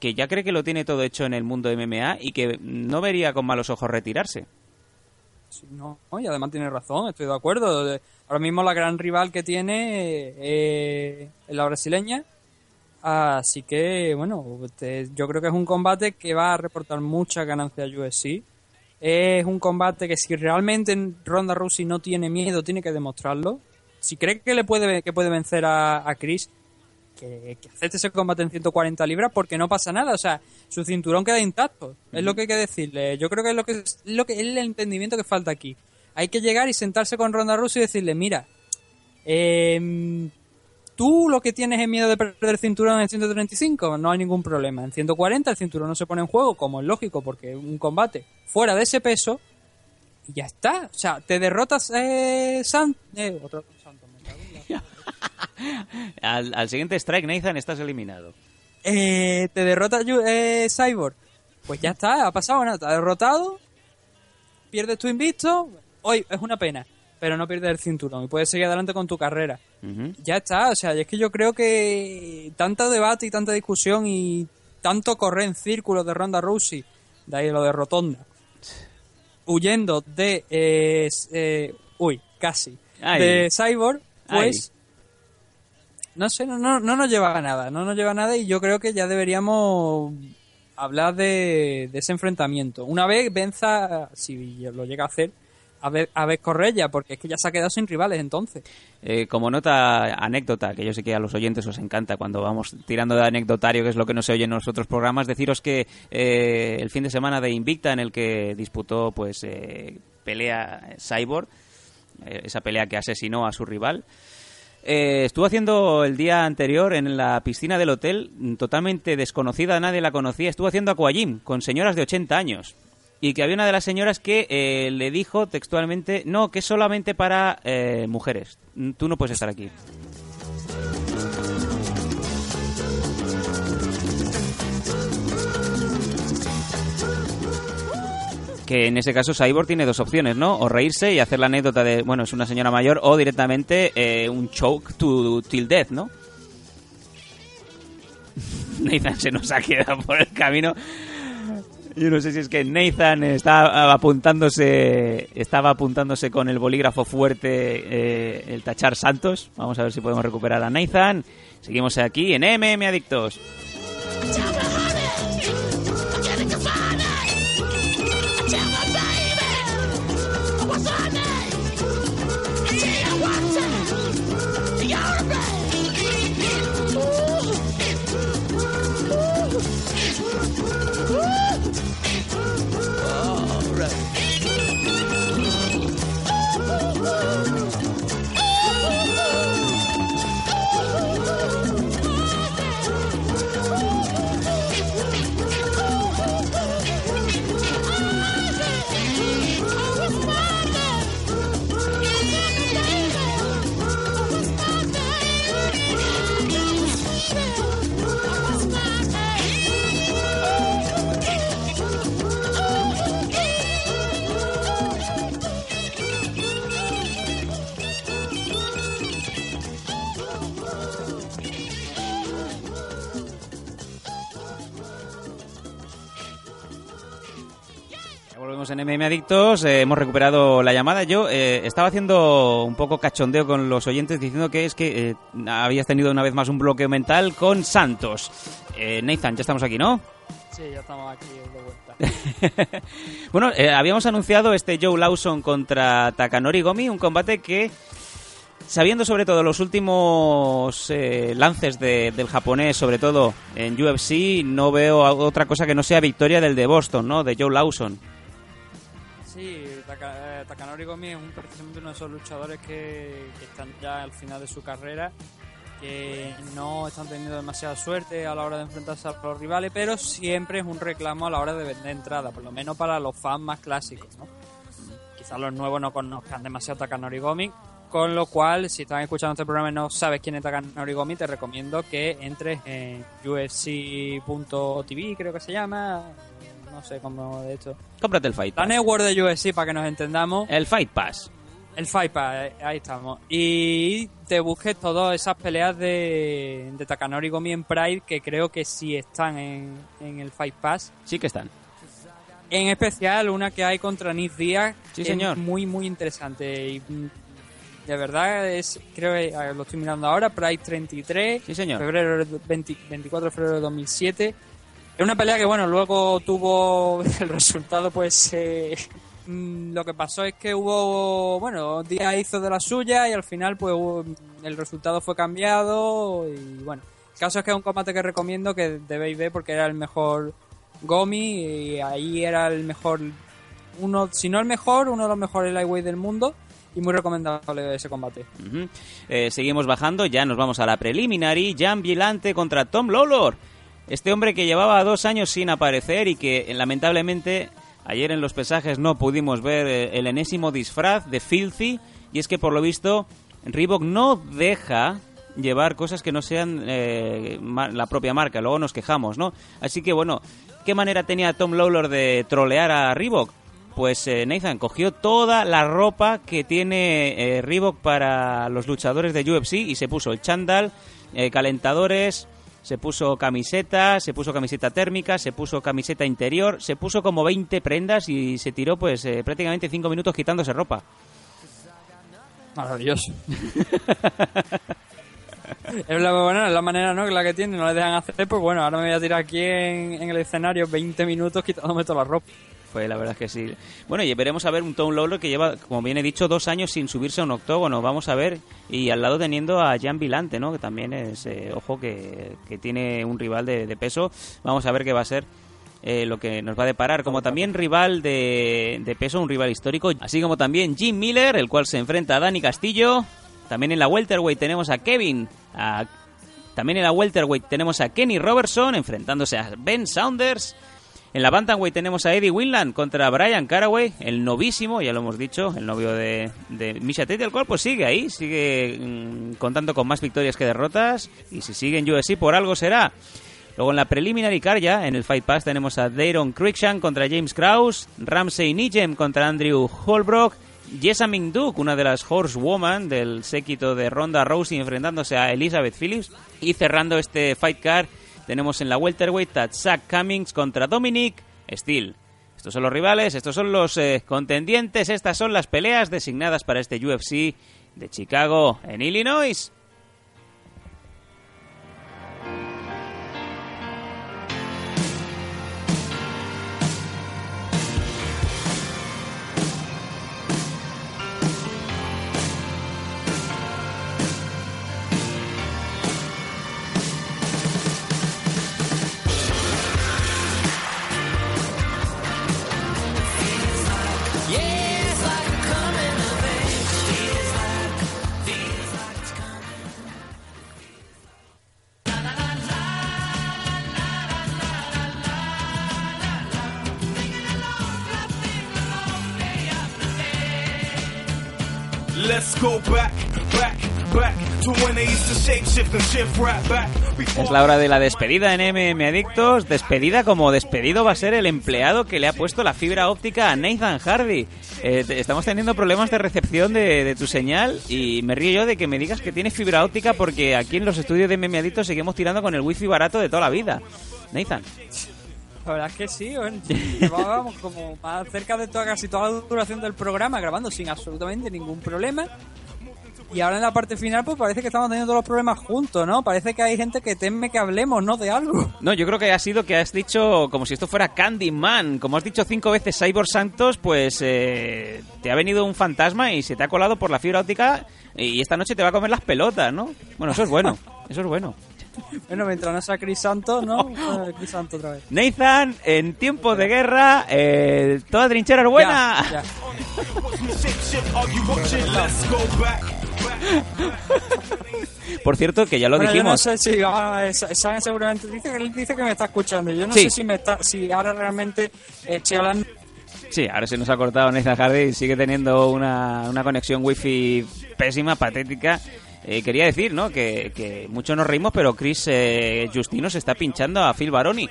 que ya cree que lo tiene todo hecho en el mundo MMA y que no vería con malos ojos retirarse. Sí, No, y además tiene razón, estoy de acuerdo. Ahora mismo la gran rival que tiene eh, es la brasileña. Así que, bueno, yo creo que es un combate que va a reportar muchas ganancias a UFC. Es un combate que si realmente Ronda Rousey no tiene miedo, tiene que demostrarlo. Si cree que le puede, que puede vencer a, a Chris, que, que acepte ese combate en 140 libras porque no pasa nada. O sea, su cinturón queda intacto. Es lo que hay que decirle. Yo creo que es lo que es lo que es el entendimiento que falta aquí. Hay que llegar y sentarse con Ronda Rousey y decirle, mira, em, tú lo que tienes es miedo de perder el cinturón en 135, no hay ningún problema. En 140 el cinturón no se pone en juego, como es lógico, porque un combate fuera de ese peso y ya está. O sea, te derrotas eh, San... eh, otro Santo, me cago en la- Al, al siguiente strike, Nathan, estás eliminado. eh, te derrota eh, Cyborg, pues ya está, ha pasado nada, te ha derrotado, pierdes tu invicto, hoy es una pena, pero no pierdes el cinturón y puedes seguir adelante con tu carrera. Ya está, o sea, y es que yo creo que tanto debate y tanta discusión y tanto correr en círculos de Ronda Rousey, de ahí lo de Rotonda, huyendo de, eh, eh, uy, casi, Ay. de Cyborg, pues no sé, no, no, no nos lleva a nada, no nos lleva a nada y yo creo que ya deberíamos hablar de, ese enfrentamiento. Una vez venza, si lo llega a hacer, a ver, a ver Correia, porque es que ya se ha quedado sin rivales entonces. Eh, como nota anécdota, que yo sé que a los oyentes os encanta cuando vamos tirando de anecdotario, que es lo que no se oye en los otros programas, deciros que eh, el fin de semana de Invicta, en el que disputó pues eh, pelea Cyborg, eh, esa pelea que asesinó a su rival, eh, estuvo haciendo el día anterior en la piscina del hotel, totalmente desconocida, nadie la conocía, estuvo haciendo aquagym con señoras de 80 años. Y que había una de las señoras que eh, le dijo textualmente, no, que es solamente para eh, mujeres, tú no puedes estar aquí. Que en ese caso Cyborg tiene dos opciones, ¿no? O reírse y hacer la anécdota de, bueno, es una señora mayor, o directamente eh, un choke to till death, ¿no? Nathan se nos ha quedado por el camino. Yo no sé si es que Nathan estaba apuntándose, estaba apuntándose con el bolígrafo fuerte eh, el tachar Santos. Vamos a ver si podemos recuperar a Nathan. Seguimos aquí en MM Adictos. Adictos, eh, hemos recuperado la llamada. Yo eh, estaba haciendo un poco cachondeo con los oyentes diciendo que es que eh, habías tenido una vez más un bloqueo mental con Santos. Nathan, ya estamos aquí, ¿no? Sí, ya estamos aquí de vuelta. bueno, habíamos anunciado este Joe Lawson contra Takanori Gomi, un combate que, sabiendo sobre todo los últimos eh, lances de- del japonés, sobre todo en UFC, no veo otra cosa que no sea victoria del de Boston, ¿no? De Joe Lawson. Sí, Taka- eh, Takanori Gomi es un, precisamente uno de esos luchadores que, están ya al final de su carrera, que no están teniendo demasiada suerte a la hora de enfrentarse a los rivales, pero siempre es un reclamo a la hora de vender entrada, por lo menos para los fans más clásicos. ¿no? Quizás los nuevos no conozcan demasiado Takanori Gomi, con lo cual, si están escuchando este programa y no sabes quién es Takanori Gomi, te recomiendo que entres en UFC.tv, creo que se llama, no sé cómo de hecho. Cómprate el Fight La Pass. network de UFC para que nos entendamos. El Fight Pass. El Fight Pass, ahí estamos. Y te busques todas esas peleas de, de Takanori Gomi en Pride que creo que sí están en, en el Fight Pass. Sí que están. En especial una que hay contra Nick Díaz. Sí, que señor. Es muy, muy interesante. Y mm, de verdad, es creo que a ver, lo estoy mirando ahora. Pride 33. Sí, señor. Febrero de 20 24 de febrero de 2007. Es una pelea que, bueno, luego tuvo el resultado, pues. eh, mm, lo que pasó es que hubo. Bueno, Díaz hizo de la suya y al final, pues. hubo- el resultado fue cambiado. Y bueno. El caso es que es un combate que recomiendo que debéis ver porque era el mejor Gomi y ahí era el mejor. Uno, si no el mejor, uno de los mejores lightweight del mundo. Y muy recomendable ese combate. Eh, seguimos bajando, ya nos vamos a la preliminary. Jan Vilante contra Tom Lawlor. Este hombre que llevaba dos años sin aparecer y que lamentablemente ayer en los pesajes no pudimos ver eh, el enésimo disfraz de Filthy. Y es que por lo visto Reebok no deja llevar cosas que no sean eh, la propia marca. Luego nos quejamos, ¿no? Así que bueno, ¿qué manera tenía Tom Lawlor de trolear a Reebok? Pues eh, Nathan cogió toda la ropa que tiene eh, Reebok para los luchadores de UFC y se puso el chándal, calentadores, se puso camiseta, se puso camiseta térmica, se puso camiseta interior, se puso como 20 prendas y se tiró pues eh, prácticamente 5 minutos quitándose ropa. Maravilloso. es la, bueno, es la manera ¿no? que la que tiene, no le dejan hacer, pues bueno, ahora me voy a tirar aquí en, el escenario 20 minutos quitándome toda la ropa. Pues la verdad es que sí. Bueno, y veremos a ver un Tom Lawlor que lleva, como bien he dicho, dos años sin subirse a un octógono. Vamos a ver. Y al lado teniendo a Jan Vilante, ¿no? Que también es, eh, ojo, que, que tiene un rival de, de peso. Vamos a ver qué va a ser eh, lo que nos va a deparar. Como también rival de, de peso, un rival histórico. Así como también Jim Miller, el cual se enfrenta a Dani Castillo. También en la welterweight tenemos a Kevin. a- también en la welterweight tenemos a Kenny Robertson enfrentándose a Ben Saunders. En la Bantamweight tenemos a Eddie Winland contra Brian Caraway, el novísimo, ya lo hemos dicho, el novio de, de Misha Tate, el cual pues sigue ahí, sigue mm, contando con más victorias que derrotas, y si sigue en UFC por algo será. Luego en la preliminary card ya, en el Fight Pass, tenemos a Dayron Cruikshank contra James Krause, Ramsey Nijem contra Andrew Holbrook, Jessa Duke, una de las horsewoman del séquito de Ronda Rousey, enfrentándose a Elizabeth Phillips. Y cerrando este Fight Card, tenemos en la welterweight a Zach Cummings contra Dominic Steele. Estos son los rivales, estos son los eh, contendientes, estas son las peleas designadas para este UFC de Chicago en Illinois. Es la hora de la despedida en MM Adictos. Despedida como despedido va a ser el empleado que le ha puesto la fibra óptica a Nathan Hardy. Eh, estamos teniendo problemas de recepción de, de tu señal y me río yo de que me digas que tienes fibra óptica porque aquí en los estudios de MM Adictos seguimos tirando con el wifi barato de toda la vida. Nathan. La verdad es que sí, llevábamos como más cerca de toda, casi toda la duración del programa grabando sin absolutamente ningún problema. Y ahora en la parte final, pues parece que estamos teniendo los problemas juntos, ¿no? Parece que hay gente que teme que hablemos, ¿no? De algo. No, yo creo que ha sido que has dicho como si esto fuera Candyman. Como has dicho cinco veces Cyborg Santos, pues eh, te ha venido un fantasma y se te ha colado por la fibra óptica y esta noche te va a comer las pelotas, ¿no? Bueno, eso es bueno. Eso es bueno. Bueno, mientras no sea Chris Santos, ¿no? Chris Santos otra vez. Nathan, en tiempo de guerra, eh, toda trinchera es buena. Ya, ya. Por cierto, que ya lo Bueno, yo no dijimos. sé si ah, Sa- Sam seguramente dice que, él dice que me está escuchando. Yo no Sí. sé si me está, si ahora realmente eh, estoy hablando. Sí, ahora se nos ha cortado Nathan Hardy sigue teniendo una, una conexión wifi pésima, patética. Eh, quería decir, ¿no? Que, que mucho nos reímos, pero Chris eh, Justino se está pinchando a Phil Baroni.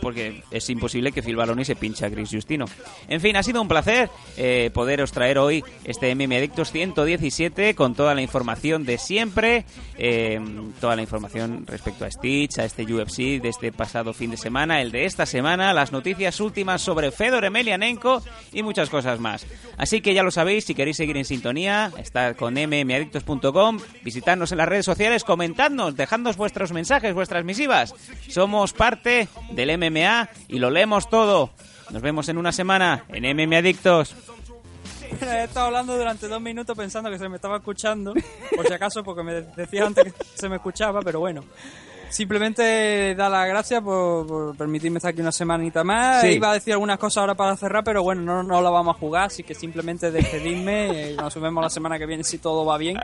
Porque es imposible que Phil Baroni se pinche a Chris Justino. En fin, ha sido un placer eh, poderos traer hoy este MM Adictos 117 con toda la información de siempre, eh, toda la información respecto a Stitch, a este UFC de este pasado fin de semana, el de esta semana, las noticias últimas sobre Fedor Emelianenko y muchas cosas más. Así que ya lo sabéis, si queréis seguir en sintonía, estar con mmadictos.com, visitarnos en las redes sociales, comentadnos, dejadnos vuestros mensajes, vuestras misivas. Somos parte del MMA y lo leemos todo. Nos vemos en una semana en MM Adictos. He estado hablando durante dos minutos pensando que se me estaba escuchando, por si acaso, porque me decía antes que se me escuchaba, pero bueno. Simplemente da las gracias por, por permitirme estar aquí una semanita más. Sí. Iba a decir algunas cosas ahora para cerrar, pero bueno, no, no la vamos a jugar, así que simplemente despedirme. Nos vemos la semana que viene si todo va bien.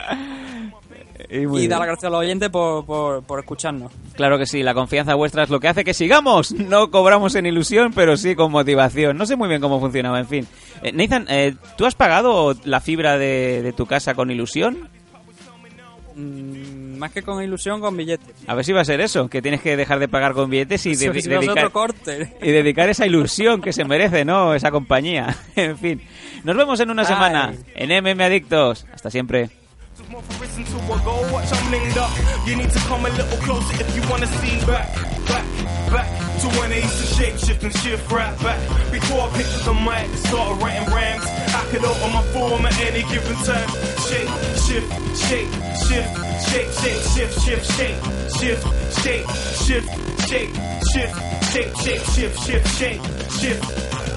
Y, dar las gracias a los oyentes por, por, por escucharnos. Claro que sí, la confianza vuestra es lo que hace que sigamos. No cobramos en ilusión, pero sí con motivación. No sé muy bien cómo funcionaba, en fin. Eh, Nathan, eh, ¿tú has pagado la fibra de, de tu casa con ilusión? Mm, más que con ilusión, con billetes. A ver si va a ser eso, que tienes que dejar de pagar con billetes y, de- dedicar, corte. y dedicar esa ilusión que se merece, ¿no? Esa compañía. en fin. Nos vemos en una Ay. semana en MM Adictos. Hasta siempre. Risen to a goal, watch I'm linked up. You need to come a little closer if you wanna see back, back, back to when I used to shape shift and shift right back. Before I picked up the mic started writing rhymes, I could open my form at any given time. Shape, shift, shape, shift, shape, shape, shift, shift, shape, shift, shape, shift, shape, shift, shape, shape, shift, shift, shape, shift.